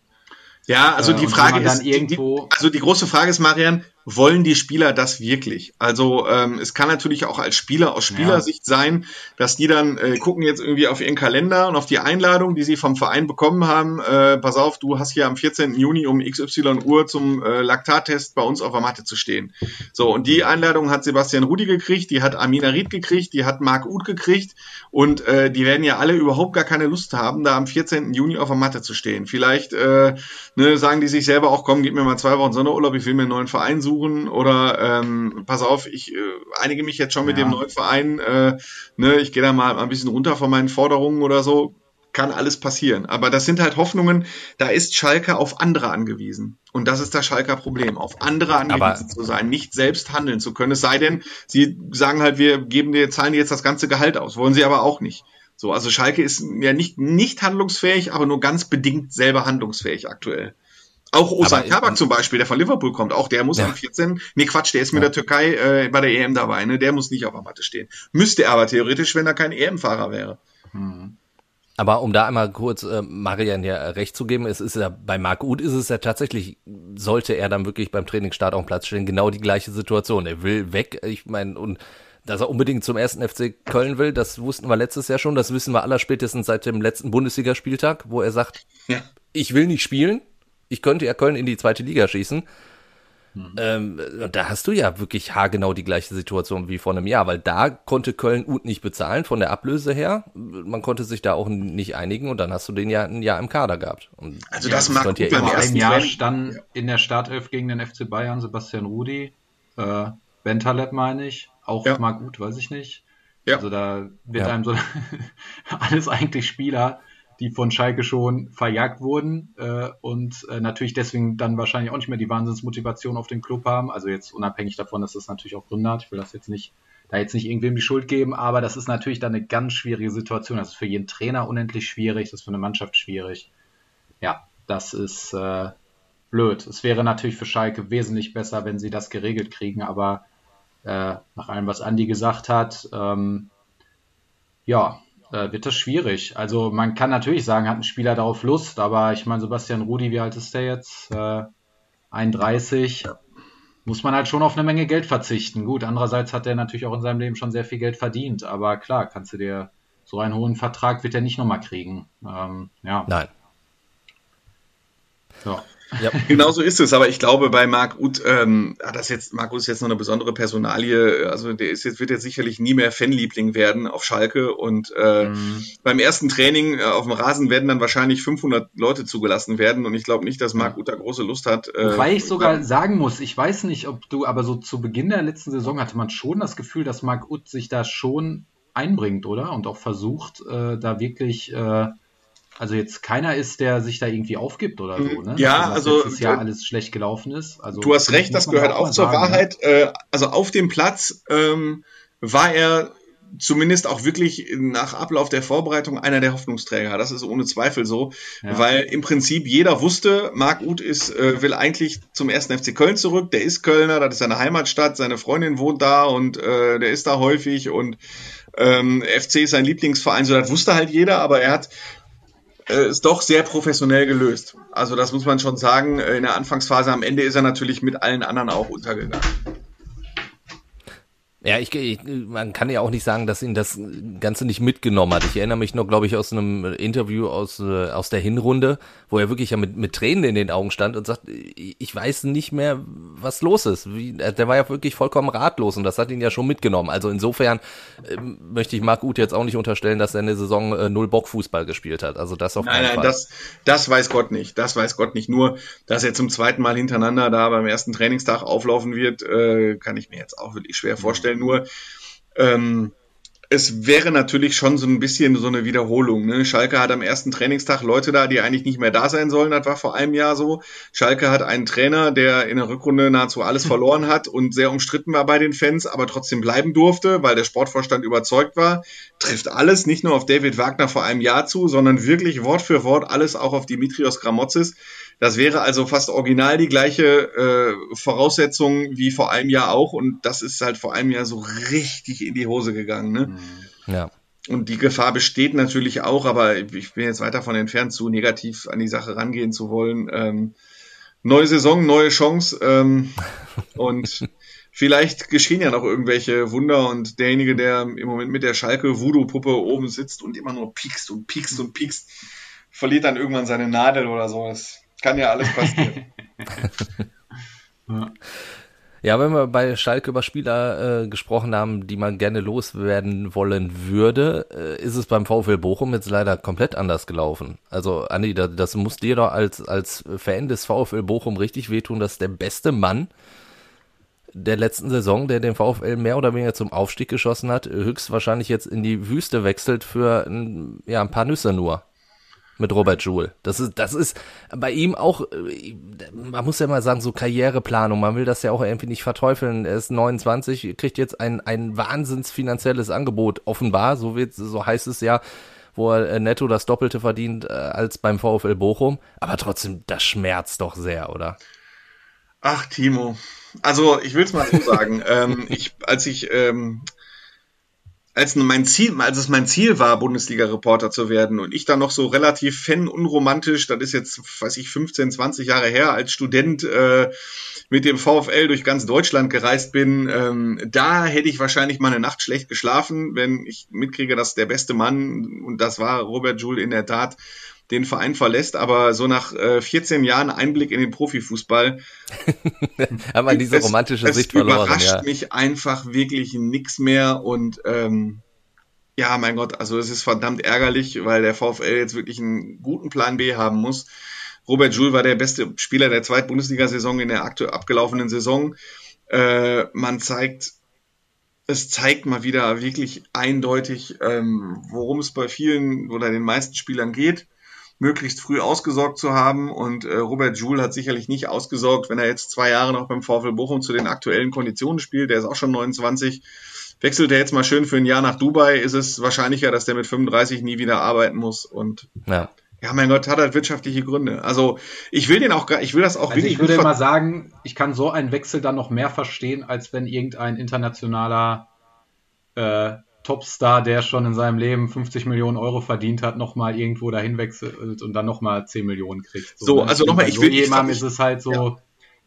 Ja, also äh, die Frage ist, die, also die große Frage ist, Marian, wollen die Spieler das wirklich? Also ähm, es kann natürlich auch als Spieler aus Spielersicht ja. sein, dass die dann äh, gucken jetzt irgendwie auf ihren Kalender und auf die Einladung, die sie vom Verein bekommen haben. Äh, pass auf, du hast hier am 14. Juni um XY Uhr zum äh, Laktattest bei uns auf der Matte zu stehen. So, und die Einladung hat Sebastian Rudi gekriegt, die hat Amina Ried gekriegt, die hat Marc Uth gekriegt und äh, die werden ja alle überhaupt gar keine Lust haben, da am 14. Juni auf der Matte zu stehen. Vielleicht äh, ne, sagen die sich selber auch, komm, gib mir mal zwei Wochen Sonderurlaub, ich will mir einen neuen Verein suchen suchen oder ähm, pass auf, ich äh, einige mich jetzt schon mit ja. dem neuen Verein, äh, ne, ich gehe da mal ein bisschen runter von meinen Forderungen oder so, kann alles passieren. Aber das sind halt Hoffnungen, da ist Schalke auf andere angewiesen. Und das ist das Schalker Problem, auf andere angewiesen Aber zu sein, nicht selbst handeln zu können. Es sei denn, sie sagen halt, wir geben dir, zahlen dir jetzt das ganze Gehalt aus. Wollen sie aber auch nicht. So, also Schalke ist ja nicht, nicht handlungsfähig, aber nur ganz bedingt selber handlungsfähig aktuell. Auch Ozan Kabak zum Beispiel, der von Liverpool kommt, auch der muss ja. am 14. Nee, Quatsch, der ist mit ja. der Türkei äh, bei der EM dabei, ne? Der muss nicht auf der Matte stehen. Müsste er aber theoretisch, wenn er kein EM-Fahrer wäre. Mhm. Aber um da einmal kurz äh, Marian ja recht zu geben, es ist ja bei Marc Uth ist es ja tatsächlich, sollte er dann wirklich beim Trainingsstart auf dem Platz stehen, genau die gleiche Situation. Er will weg, ich meine, und dass er unbedingt zum ersten FC Köln will, das wussten wir letztes Jahr schon, das wissen wir aller spätestens seit dem letzten Bundesligaspieltag, wo er sagt, ja. ich will nicht spielen, ich könnte ja Köln in die zweite Liga schießen. Mhm. Ähm, da hast du ja wirklich haargenau die gleiche Situation wie vor einem Jahr, weil da konnte Köln Ut nicht bezahlen von der Ablöse her. Man konnte sich da auch nicht einigen und dann hast du den ja ein Jahr im Kader gehabt. Und also das ja, macht ja im ersten Jahr stand in der Startelf gegen den FC Bayern Sebastian Rudi, äh, Bentaleb meine ich, auch ja. Marc Uth, weiß ich nicht. Ja. Also da wird ja. einem so [laughs] alles eigentlich Spieler, die von Schalke schon verjagt wurden äh, und äh, natürlich deswegen dann wahrscheinlich auch nicht mehr die Wahnsinnsmotivation auf den Club haben. Also jetzt unabhängig davon, dass das natürlich auch Gründe hat. Ich will das jetzt nicht, da jetzt nicht irgendwem die Schuld geben, aber das ist natürlich dann eine ganz schwierige Situation. Das ist für jeden Trainer unendlich schwierig, das ist für eine Mannschaft schwierig. Ja, das ist äh, blöd. Es wäre natürlich für Schalke wesentlich besser, wenn sie das geregelt kriegen, aber äh, nach allem, was Andi gesagt hat, ähm, ja, äh, wird das schwierig. Also man kann natürlich sagen, hat ein Spieler darauf Lust, aber ich meine, Sebastian Rudi, wie alt ist der jetzt? Äh, 31. Muss man halt schon auf eine Menge Geld verzichten. Gut, andererseits hat er natürlich auch in seinem Leben schon sehr viel Geld verdient, aber klar, kannst du dir so einen hohen Vertrag wird er nicht nochmal kriegen. Ähm, ja. Nein. Ja. Ja. [laughs] genau so ist es. Aber ich glaube, bei Marc Uth, ähm, das jetzt, Marc Uth ist jetzt noch eine besondere Personalie. Also der ist jetzt, wird jetzt sicherlich nie mehr Fanliebling werden auf Schalke. Und äh, mhm. beim ersten Training äh, auf dem Rasen werden dann wahrscheinlich 500 Leute zugelassen werden. Und ich glaube nicht, dass Marc Uth da große Lust hat. Äh, Wobei ich sogar dann, sagen muss, ich weiß nicht, ob du, aber so zu Beginn der letzten Saison hatte man schon das Gefühl, dass Marc Uth sich da schon einbringt, oder? Und auch versucht, äh, da wirklich äh, also jetzt keiner ist, der sich da irgendwie aufgibt oder so, ne? Ja, also letztes Jahr alles schlecht gelaufen ist. Also du hast recht, das gehört auch, auch zur sagen, ne? Wahrheit. Ne? also auf dem Platz ähm, war er zumindest auch wirklich nach Ablauf der Vorbereitung einer der Hoffnungsträger. Das ist ohne Zweifel so, ja. weil im Prinzip jeder wusste, Marc Uth ist, äh, will eigentlich zum ersten FC Köln zurück. Der ist Kölner, das ist seine Heimatstadt, seine Freundin wohnt da und äh, der ist da häufig und ähm, FC ist sein Lieblingsverein. So, das wusste halt jeder, aber er hat äh, ist doch sehr professionell gelöst. Also das muss man schon sagen. Äh, in der Anfangsphase am Ende ist er natürlich mit allen anderen auch untergegangen. Ja, ich, ich, man kann ja auch nicht sagen, dass ihn das Ganze nicht mitgenommen hat. Ich erinnere mich noch, glaube ich, aus einem Interview aus, äh, aus der Hinrunde, wo er wirklich ja mit, mit Tränen in den Augen stand und sagt, ich weiß nicht mehr, was los ist. Wie, äh, der war ja wirklich vollkommen ratlos und das hat ihn ja schon mitgenommen. Also insofern äh, möchte ich Marc Uth jetzt auch nicht unterstellen, dass er eine Saison äh, null Bock Fußball gespielt hat. Also das auf nein, nein, Fall. Das, das weiß Gott nicht. Das weiß Gott nicht. Nur, dass er zum zweiten Mal hintereinander da beim ersten Trainingstag auflaufen wird, äh, kann ich mir jetzt auch wirklich schwer vorstellen vorstellen, nur ähm, es wäre natürlich schon so ein bisschen so eine Wiederholung. Ne? Schalke hat am ersten Trainingstag Leute da, die eigentlich nicht mehr da sein sollen. Das war vor einem Jahr so. Schalke hat einen Trainer, der in der Rückrunde nahezu alles verloren hat und sehr umstritten war bei den Fans, aber trotzdem bleiben durfte, weil der Sportvorstand überzeugt war. Trifft alles nicht nur auf David Wagner vor einem Jahr zu, sondern wirklich Wort für Wort alles auch auf Dimitrios Gramotzis. Das wäre also fast original die gleiche äh, Voraussetzung wie vor einem Jahr auch. Und das ist halt vor einem Jahr so richtig in die Hose gegangen. Ne? Ja. Und die Gefahr besteht natürlich auch, aber ich bin jetzt weit davon entfernt, zu negativ an die Sache rangehen zu wollen. Ähm, neue Saison, neue Chance. Ähm, [laughs] und vielleicht geschehen ja noch irgendwelche Wunder und derjenige, der im Moment mit der Schalke Voodoo-Puppe oben sitzt und immer nur piekst und piekst und piekst, verliert dann irgendwann seine Nadel oder so. Das kann ja alles passieren. [laughs] ja. wenn wir bei Schalke über Spieler äh, gesprochen haben, die man gerne loswerden wollen würde, äh, ist es beim VfL Bochum jetzt leider komplett anders gelaufen. Also, Andi, das, das muss dir doch als, als Fan des VfL Bochum richtig wehtun, dass der beste Mann der letzten Saison, der den VfL mehr oder weniger zum Aufstieg geschossen hat, höchstwahrscheinlich jetzt in die Wüste wechselt für ein, ja, ein paar Nüsse nur mit Robert Joule. Das ist, das ist bei ihm auch, äh, man muss ja mal sagen, so Karriereplanung. Man will das ja auch irgendwie nicht verteufeln. Er ist 29, kriegt jetzt ein, ein wahnsinns finanzielles Angebot, offenbar, so wird, so heißt es ja, wo er äh, netto das Doppelte verdient äh, als beim VfL Bochum. Aber trotzdem, das schmerzt doch sehr, oder? Ach, Timo. Also, ich will es mal so sagen. [laughs] ähm, ich, als ich ähm, als mein Ziel, als es mein Ziel war, Bundesliga-Reporter zu werden und ich dann noch so relativ fan-unromantisch, das ist jetzt, weiß ich, 15, 20 Jahre her, als Student äh, mit dem VfL durch ganz Deutschland gereist bin, ähm, da hätte ich wahrscheinlich mal eine Nacht schlecht geschlafen, wenn ich mitkriege, dass der beste Mann, und das war Robert Joule in der Tat, den Verein verlässt, aber so nach äh, 14 Jahren Einblick in den Profifußball [laughs] haben wir diese romantische es, Sicht es verloren. überrascht ja. mich einfach wirklich nix mehr und ähm, ja, mein Gott, also es ist verdammt ärgerlich, weil der VfL jetzt wirklich einen guten Plan B haben muss. Robert Joule war der beste Spieler der zweiten Bundesliga-Saison in der aktuell abgelaufenen Saison. Äh, man zeigt es zeigt mal wieder wirklich eindeutig, ähm, worum es bei vielen oder den meisten Spielern geht möglichst früh ausgesorgt zu haben. Und äh, Robert Joule hat sicherlich nicht ausgesorgt, wenn er jetzt zwei Jahre noch beim VfL Bochum zu den aktuellen Konditionen spielt. Der ist auch schon 29. Wechselt er jetzt mal schön für ein Jahr nach Dubai, ist es wahrscheinlicher, dass der mit 35 nie wieder arbeiten muss. Und ja. Ja, mein Gott, hat halt wirtschaftliche Gründe. Also ich will den auch gar, ich will das auch also wirklich. Ich würde immer sagen, ich kann so einen Wechsel dann noch mehr verstehen, als wenn irgendein internationaler äh, Topstar, der schon in seinem Leben 50 Millionen Euro verdient hat, nochmal irgendwo dahin wechselt und dann nochmal 10 Millionen kriegt. So, so ne? also nochmal, ich will. Jemandem ist es halt so. Ja.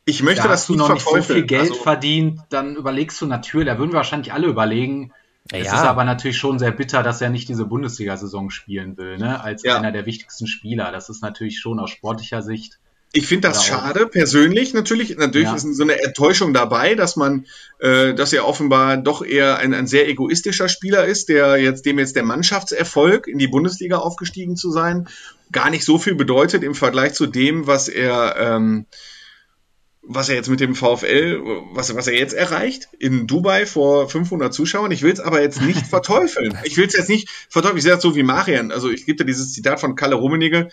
Ich möchte, da dass du noch nicht so viel Geld also, verdient, dann überlegst du natürlich, da würden wir wahrscheinlich alle überlegen. Ja. Es ist aber natürlich schon sehr bitter, dass er nicht diese Bundesliga-Saison spielen will, ne? Als ja. einer der wichtigsten Spieler. Das ist natürlich schon aus sportlicher Sicht ich finde das genau. schade, persönlich natürlich. Natürlich ja. ist so eine Enttäuschung dabei, dass man, äh, dass er offenbar doch eher ein, ein sehr egoistischer Spieler ist, der jetzt, dem jetzt der Mannschaftserfolg in die Bundesliga aufgestiegen zu sein, gar nicht so viel bedeutet im Vergleich zu dem, was er, ähm, was er jetzt mit dem VfL, was, was er jetzt erreicht in Dubai vor 500 Zuschauern. Ich will es aber jetzt nicht [laughs] verteufeln. Ich will es jetzt nicht verteufeln. Ich sehe das so wie Marian. Also ich gebe dir dieses Zitat von Kalle Rummenigge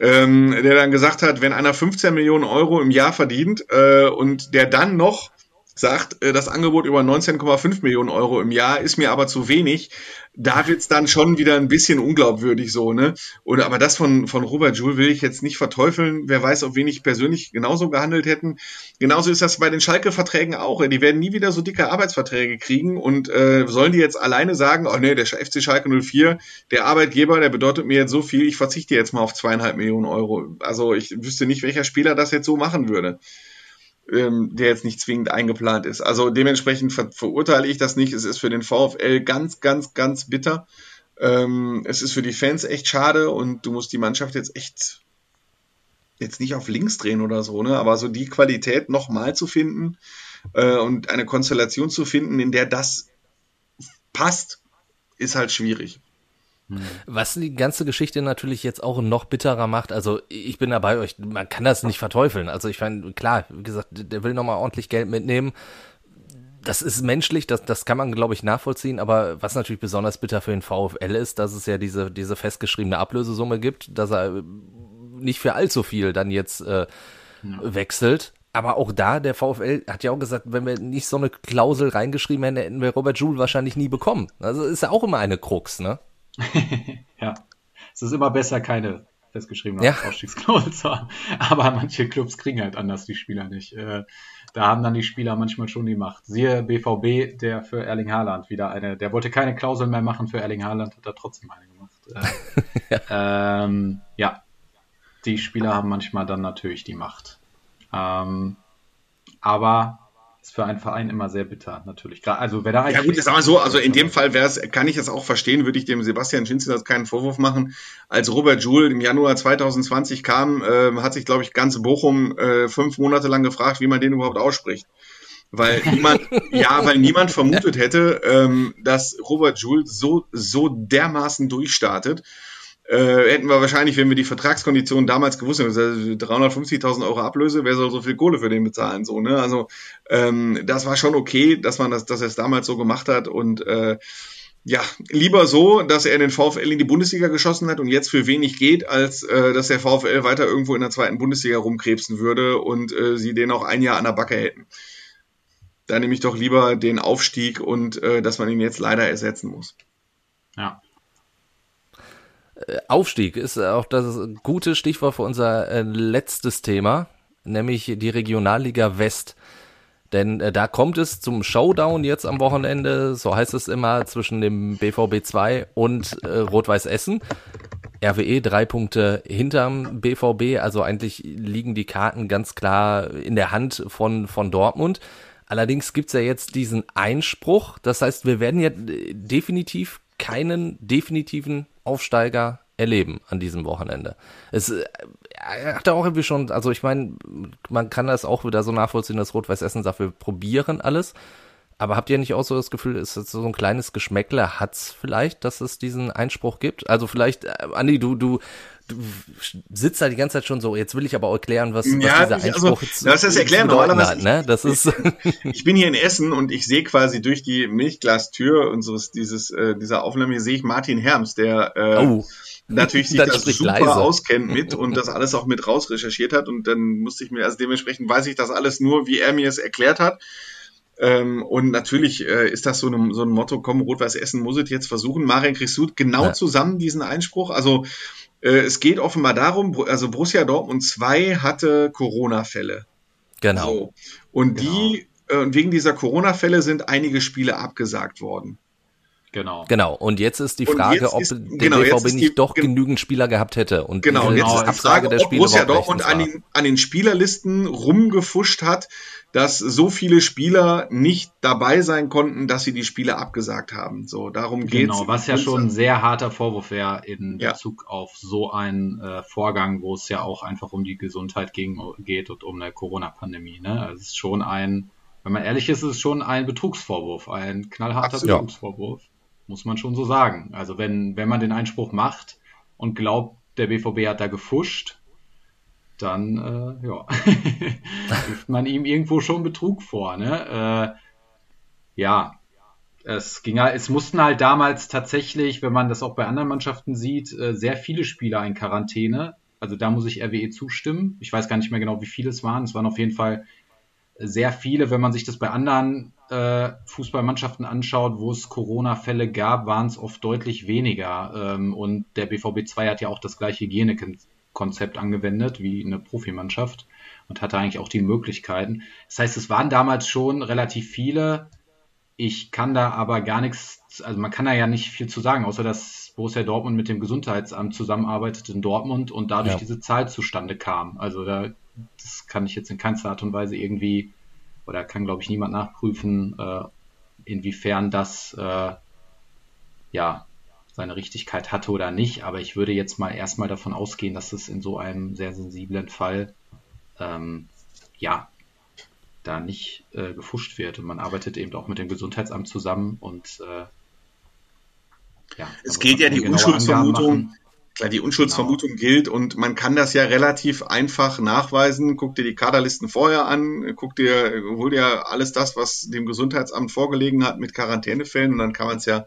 ähm, der dann gesagt hat, wenn einer 15 Millionen Euro im Jahr verdient äh, und der dann noch sagt, äh, das Angebot über 19,5 Millionen Euro im Jahr ist mir aber zu wenig. Da wird's dann schon wieder ein bisschen unglaubwürdig so, ne? Oder aber das von, von Robert Joule will ich jetzt nicht verteufeln. Wer weiß, ob nicht persönlich genauso gehandelt hätten. Genauso ist das bei den Schalke-Verträgen auch. Die werden nie wieder so dicke Arbeitsverträge kriegen und äh, sollen die jetzt alleine sagen, oh nee, der FC Schalke 04, der Arbeitgeber, der bedeutet mir jetzt so viel, ich verzichte jetzt mal auf zweieinhalb Millionen Euro. Also ich wüsste nicht, welcher Spieler das jetzt so machen würde. Ähm, der jetzt nicht zwingend eingeplant ist. Also dementsprechend ver verurteile ich das nicht. Es ist für den VfL ganz, ganz, ganz bitter. Ähm, es ist für die Fans echt schade und du musst die Mannschaft jetzt echt jetzt nicht auf links drehen oder so, ne? Aber so die Qualität nochmal zu finden äh, und eine Konstellation zu finden, in der das passt, ist halt schwierig. Was die ganze Geschichte natürlich jetzt auch noch bitterer macht, also ich bin da bei euch, man kann das nicht verteufeln. Also ich meine, klar, wie gesagt, der will nochmal ordentlich Geld mitnehmen. Das ist menschlich, das, das kann man, glaube ich, nachvollziehen, aber was natürlich besonders bitter für den VfL ist, dass es ja diese, diese festgeschriebene Ablösesumme gibt, dass er nicht für allzu viel dann jetzt äh, ja. wechselt. Aber auch da, der VfL hat ja auch gesagt, wenn wir nicht so eine Klausel reingeschrieben hätten, hätten wir Robert Joule wahrscheinlich nie bekommen. Also ist ja auch immer eine Krux, ne? [laughs] ja, es ist immer besser, keine festgeschriebene ja. Ausstiegsklausel zu haben. Aber manche Clubs kriegen halt anders die Spieler nicht. Äh, da haben dann die Spieler manchmal schon die Macht. Siehe BVB, der für Erling Haaland wieder eine, der wollte keine Klausel mehr machen für Erling Haaland, hat er trotzdem eine gemacht. Äh, [laughs] ja. Ähm, ja, die Spieler haben manchmal dann natürlich die Macht. Ähm, aber ist für einen Verein immer sehr bitter, natürlich. Also wer da ja gut, sag mal so, also in dem Fall wäre kann ich es auch verstehen, würde ich dem Sebastian Schinzel das keinen Vorwurf machen. Als Robert Joule im Januar 2020 kam, äh, hat sich, glaube ich, ganz Bochum äh, fünf Monate lang gefragt, wie man den überhaupt ausspricht. Weil [laughs] niemand, ja, weil niemand vermutet hätte, ähm, dass Robert Joule so, so dermaßen durchstartet äh, hätten wir wahrscheinlich, wenn wir die Vertragskonditionen damals gewusst hätten, 350.000 Euro Ablöse, wer soll so viel Kohle für den bezahlen? So, ne? Also ähm, das war schon okay, dass man das, dass er es damals so gemacht hat und äh, ja, lieber so, dass er den VfL in die Bundesliga geschossen hat und jetzt für wenig geht, als äh, dass der VfL weiter irgendwo in der zweiten Bundesliga rumkrebsen würde und äh, sie den auch ein Jahr an der Backe hätten. Da nehme ich doch lieber den Aufstieg und äh, dass man ihn jetzt leider ersetzen muss. Ja, Aufstieg ist auch das gute Stichwort für unser äh, letztes Thema, nämlich die Regionalliga West. Denn äh, da kommt es zum Showdown jetzt am Wochenende, so heißt es immer, zwischen dem BVB 2 und äh, Rot-Weiß Essen. RWE drei Punkte hinterm BVB, also eigentlich liegen die Karten ganz klar in der Hand von, von Dortmund. Allerdings gibt's ja jetzt diesen Einspruch, das heißt, wir werden ja definitiv keinen definitiven Aufsteiger erleben an diesem Wochenende. Es äh, hat auch irgendwie schon, also ich meine, man kann das auch wieder so nachvollziehen, dass Rot-Weiß Essen sagt, wir probieren alles. Aber habt ihr nicht auch so das Gefühl, ist jetzt so ein kleines Geschmäckle hat's vielleicht, dass es diesen Einspruch gibt? Also vielleicht, äh, Andi, du, du, du sitzt da die ganze Zeit schon so, jetzt will ich aber auch erklären, was, was ja, dieser Einspruch also, das ist erklären normalerweise. Hat, ne? Das ist ich, ich, bin hier in Essen und ich sehe quasi durch die Milchglastür unseres dieses äh, dieser Aufnahme hier sehe ich Martin Herms, der äh, oh. natürlich [laughs] sich das super leise. auskennt mit und das alles auch mit raus recherchiert hat und dann musste ich mir also dementsprechend weiß ich das alles nur, wie er mir es erklärt hat. Ähm, und natürlich äh, ist das so, eine, so ein Motto, komm, Rot-Weiß Essen muss es jetzt versuchen. Marian Chrisut genau ja. zusammen diesen Einspruch. Also es geht offenbar darum, also Borussia Dortmund 2 hatte Corona-Fälle. Genau. So. Und genau. die, äh, wegen dieser Corona-Fälle sind einige Spiele abgesagt worden. Genau. Genau. Und jetzt ist die Frage, ob ist, der genau, BVB nicht die, doch genügend Spieler gehabt hätte. Und genau, jetzt ist die Frage, der ob Borussia Dortmund an den, an den Spielerlisten rumgefuscht hat, dass so viele Spieler nicht dabei sein konnten, dass sie die Spiele abgesagt haben. So, darum geht's. Genau, was ja schon ein sehr harter Vorwurf wäre in ja. Bezug auf so einen äh, Vorgang, wo es ja auch einfach um die Gesundheit ging, geht und um eine Corona-Pandemie. Ne? Also es ist schon ein, wenn man ehrlich ist, ist es schon ein Betrugsvorwurf, ein knallharter Absolut. Betrugsvorwurf, muss man schon so sagen. Also wenn, wenn man den Einspruch macht und glaubt, der BVB hat da gefuscht, dann äh, ja, [laughs] wirft man ihm irgendwo schon Betrug vor. Ne? Äh, ja, es ging halt, es mussten halt damals tatsächlich, wenn man das auch bei anderen Mannschaften sieht, äh, sehr viele Spieler in Quarantäne. Also da muss ich RWE zustimmen. Ich weiß gar nicht mehr genau, wie viele es waren. Es waren auf jeden Fall sehr viele. Wenn man sich das bei anderen äh, Fußballmannschaften anschaut, wo es Corona-Fälle gab, waren es oft deutlich weniger. Ähm, und der BVB 2 hat ja auch das gleiche Hygienekonzept Konzept angewendet wie eine Profimannschaft und hatte eigentlich auch die Möglichkeiten. Das heißt, es waren damals schon relativ viele. Ich kann da aber gar nichts, also man kann da ja nicht viel zu sagen, außer dass Borussia Dortmund mit dem Gesundheitsamt zusammenarbeitet in Dortmund und dadurch Ja. diese Zahl zustande kam. Also da, das kann ich jetzt in keinster Art und Weise irgendwie, oder kann glaube ich niemand nachprüfen, äh, inwiefern das äh, ja seine Richtigkeit hatte oder nicht. Aber ich würde jetzt mal erstmal davon ausgehen, dass es in so einem sehr sensiblen Fall ähm, ja da nicht äh, gefuscht wird. Und man arbeitet eben auch mit dem Gesundheitsamt zusammen und äh, ja, Es man ja die Unschuldsvermutung. Klar, die Unschuldsvermutung gilt und man kann das ja relativ einfach nachweisen. Guck dir die Kaderlisten vorher an, guck dir, hol dir alles das, was dem Gesundheitsamt vorgelegen hat mit Quarantänefällen und dann kann man es ja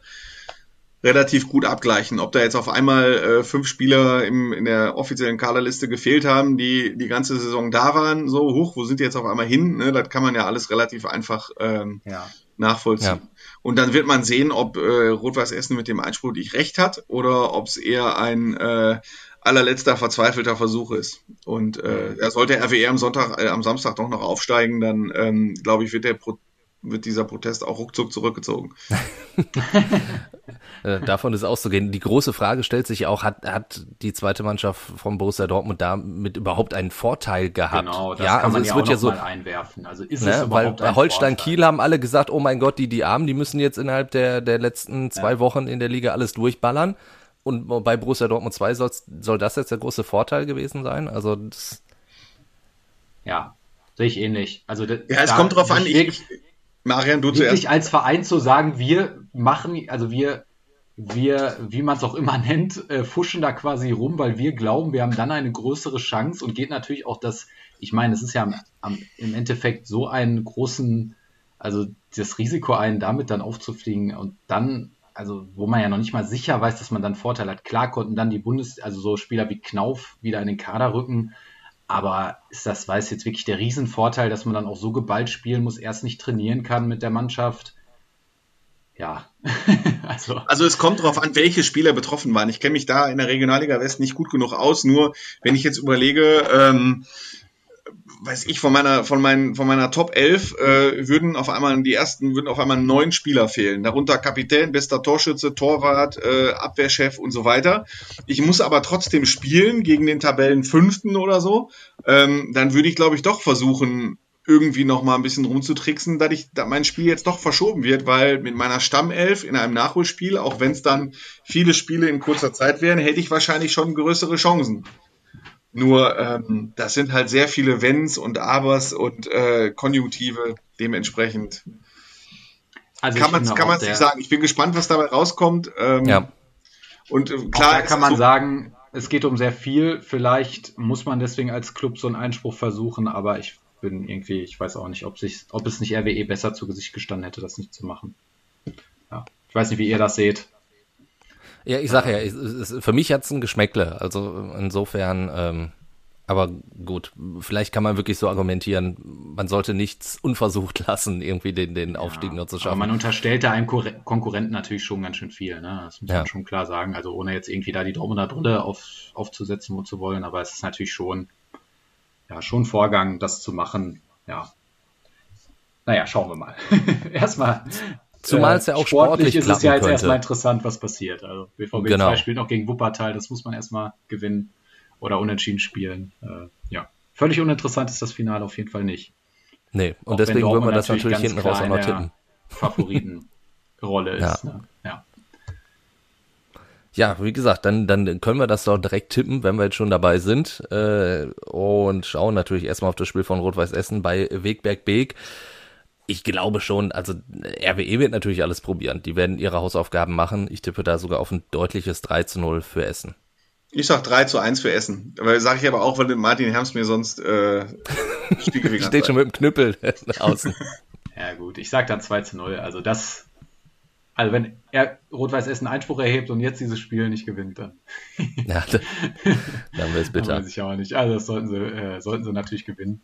relativ gut abgleichen. Ob da jetzt auf einmal äh, fünf Spieler im, in der offiziellen Kaderliste gefehlt haben, die die ganze Saison da waren, so hoch, wo sind die jetzt auf einmal hin? Ne? Das kann man ja alles relativ einfach ähm, Ja. nachvollziehen. Ja. Und dann wird man sehen, ob äh, Rot-Weiß Essen mit dem Einspruch nicht recht hat oder ob es eher ein äh, allerletzter verzweifelter Versuch ist. Und äh, er sollte RWE am Sonntag, äh, am Samstag doch noch aufsteigen, dann ähm, glaube ich, wird der Pro wird dieser Protest auch ruckzuck zurückgezogen. [laughs] Äh, davon ist auszugehen. Die große Frage stellt sich auch, hat, hat die zweite Mannschaft von Borussia Dortmund damit überhaupt einen Vorteil gehabt? Genau, das ja, kann also man es ja wird auch ja noch so, mal einwerfen. Also ist es ne, weil überhaupt bei ein Holstein Vorteil? Kiel haben alle gesagt, oh mein Gott, die, die Armen, die müssen jetzt innerhalb der, der letzten zwei Wochen in der Liga alles durchballern. Und bei Borussia Dortmund 2 soll's, soll das jetzt der große Vorteil gewesen sein? Also das, Ja, sehe ich ähnlich. Also Ja, es kommt drauf an. Ich, Marian, du wirklich zuerst. als Verein zu sagen, wir machen, also wir, wir, wie man es auch immer [laughs] nennt, äh, fuschen da quasi rum, weil wir glauben, wir haben dann eine größere Chance und geht natürlich auch das, ich meine, es ist ja am, am, im Endeffekt so einen großen, also das Risiko ein, damit dann aufzufliegen und dann, also wo man ja noch nicht mal sicher weiß, dass man dann Vorteil hat. Klar konnten dann die Bundes, also so Spieler wie Knauf wieder in den Kader rücken, aber ist das, weiß jetzt wirklich der Riesenvorteil, dass man dann auch so geballt spielen muss, erst nicht trainieren kann mit der Mannschaft. Ja, [laughs] also Also es kommt darauf an, welche Spieler betroffen waren. Ich kenne mich da in der Regionalliga West nicht gut genug aus. Nur wenn ich jetzt überlege, ähm, weiß ich, von meiner, von meinen, von meiner Top 11 äh, würden auf einmal die ersten, würden auf einmal neun Spieler fehlen. Darunter Kapitän, bester Torschütze, Torwart, äh, Abwehrchef und so weiter. Ich muss aber trotzdem spielen gegen den Tabellenfünften oder so. Ähm, dann würde ich, glaube ich, doch versuchen, irgendwie noch mal ein bisschen rumzutricksen, dass ich, dass mein Spiel jetzt doch verschoben wird, weil mit meiner Stammelf in einem Nachholspiel, auch wenn es dann viele Spiele in kurzer Zeit wären, hätte ich wahrscheinlich schon größere Chancen. Nur ähm, das sind halt sehr viele Wenns und Abers und äh, Konjunktive dementsprechend. also kann ich man kann man nicht sagen. Ich bin gespannt, was dabei rauskommt. Ähm, ja. Und äh, Auch klar, da kann man so- sagen, es geht um sehr viel. Vielleicht muss man deswegen als Club so einen Einspruch versuchen, aber ich bin irgendwie, ich weiß auch nicht, ob, sich, ob es nicht RWE besser zu Gesicht gestanden hätte, das nicht zu machen. Ja. Ich weiß nicht, wie ihr das seht. Ja, ich sage ja, es, es, für mich hat's ein Geschmäckle. Also insofern, ähm, aber gut, vielleicht kann man wirklich so argumentieren, man sollte nichts unversucht [laughs] lassen, irgendwie den, den Aufstieg nur zu Aber schaffen. man unterstellt da einem Kur- Konkurrenten natürlich schon ganz schön viel. Ne? Das muss Ja. man schon klar sagen. Also ohne jetzt irgendwie da die Dortmunder Brille auf, aufzusetzen zu wollen, aber es ist natürlich schon, ja, schon Vorgang, das zu machen. Ja. Naja, schauen wir mal. [laughs] erstmal. Zumal es ja auch sportlich sportlich ist es ja jetzt könnte. erstmal interessant, was passiert. Also BVB Genau. 2 spielt noch gegen Wuppertal, das muss man erstmal gewinnen oder unentschieden spielen. Äh, ja. Völlig uninteressant ist das Finale auf jeden Fall nicht. nee, Auch und wenn deswegen wollen wir Dortmund das natürlich hinten raus auch noch tippen. [laughs] [laughs] Favoritenrolle Ja. ist. Ne? Ja. Ja, wie gesagt, dann, dann können wir das doch direkt tippen, wenn wir jetzt schon dabei sind. Äh, und schauen natürlich erstmal auf das Spiel von Rot-Weiß Essen bei Wegberg Beek. Ich glaube schon, also RWE wird natürlich alles probieren. Die werden ihre Hausaufgaben machen. Ich tippe da sogar auf ein deutliches 3 zu 0 für Essen. Ich sag 3 zu 1 für Essen. Weil sage ich aber auch, weil Martin Herms mir sonst äh, [laughs] Steht schon mit dem Knüppel [laughs] außen. [laughs] Ja, gut, ich sag dann 2 zu 0. Also das, also wenn er Rot-Weiß Essen Einspruch erhebt und jetzt dieses Spiel nicht gewinnt, dann, ja, dann dann wird es dann bitter. weiß ich auch nicht. Also das sollten sie, äh, sollten sie natürlich gewinnen.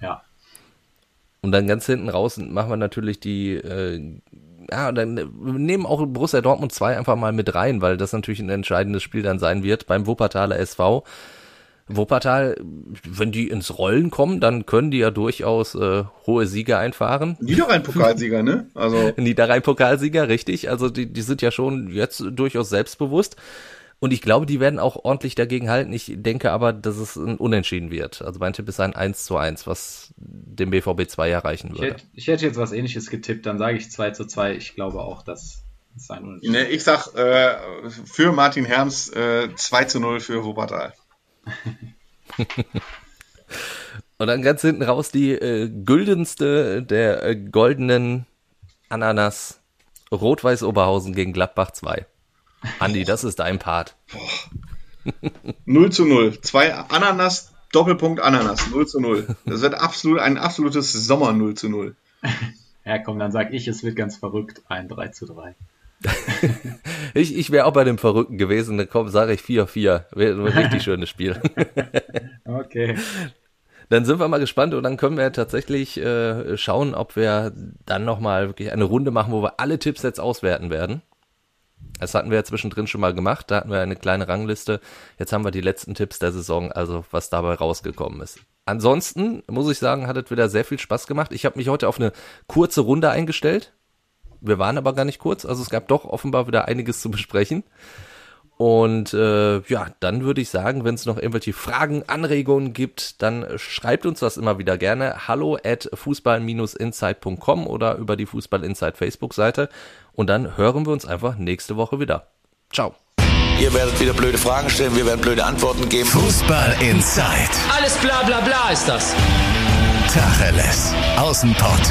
Ja. Und dann ganz hinten raus machen wir natürlich die, äh, ja, dann nehmen auch Borussia Dortmund 2 einfach mal mit rein, weil das natürlich ein entscheidendes Spiel dann sein wird beim Wuppertaler SV. Wuppertal, wenn die ins Rollen kommen, dann können die ja durchaus äh, hohe Siege einfahren. Niederrhein-Pokalsieger, ne? Also [laughs] Niederrhein-Pokalsieger, richtig. Also die, die sind ja schon jetzt durchaus selbstbewusst. Und ich glaube, die werden auch ordentlich dagegen halten. Ich denke aber, dass es ein Unentschieden wird. Also mein Tipp ist ein 1 zu 1, was dem BVB 2 erreichen Ich würde. hätte, ich hätte jetzt was ähnliches getippt, dann sage ich 2 zu 2. Ich glaube auch, dass es ein Unentschieden ne, ich sag äh, für Martin Herms äh, 2 zu 0 für Wuppertal. [laughs] Und dann ganz hinten raus die äh, güldenste der äh, goldenen Ananas Rot-Weiß Oberhausen gegen Gladbach 2. Andi, das ist dein Part. 0 zu 0. Zwei Ananas, Doppelpunkt Ananas. 0 zu 0. Das wird absolut ein absolutes Sommer 0 zu 0. Ja, komm, dann sag ich, es wird ganz verrückt. Ein 3 zu 3. [laughs] Ich, ich wäre auch bei dem Verrückten gewesen. Dann komm, sage ich 4-4. Wäre ein richtig schönes Spiel. [laughs] Okay. Dann sind wir mal gespannt und dann können wir tatsächlich äh, schauen, ob wir dann nochmal wirklich eine Runde machen, wo wir alle Tipps jetzt auswerten werden. Das hatten wir ja zwischendrin schon mal gemacht, da hatten wir eine kleine Rangliste. Jetzt haben wir die letzten Tipps der Saison, also was dabei rausgekommen ist. Ansonsten muss ich sagen, hat es wieder sehr viel Spaß gemacht. Ich habe mich heute auf eine kurze Runde eingestellt. Wir waren aber gar nicht kurz, also es gab doch offenbar wieder einiges zu besprechen. Und äh, ja, dann würde ich sagen, wenn es noch irgendwelche Fragen, Anregungen gibt, dann schreibt uns das immer wieder gerne. Hallo at fußball-insight.com oder über die Fußball Insight Facebook-Seite. Und dann hören wir uns einfach nächste Woche wieder. Ciao. Ihr werdet wieder blöde Fragen stellen, wir werden blöde Antworten geben. Fußball Inside. Alles bla bla bla ist das. Tacheles. Außenpott.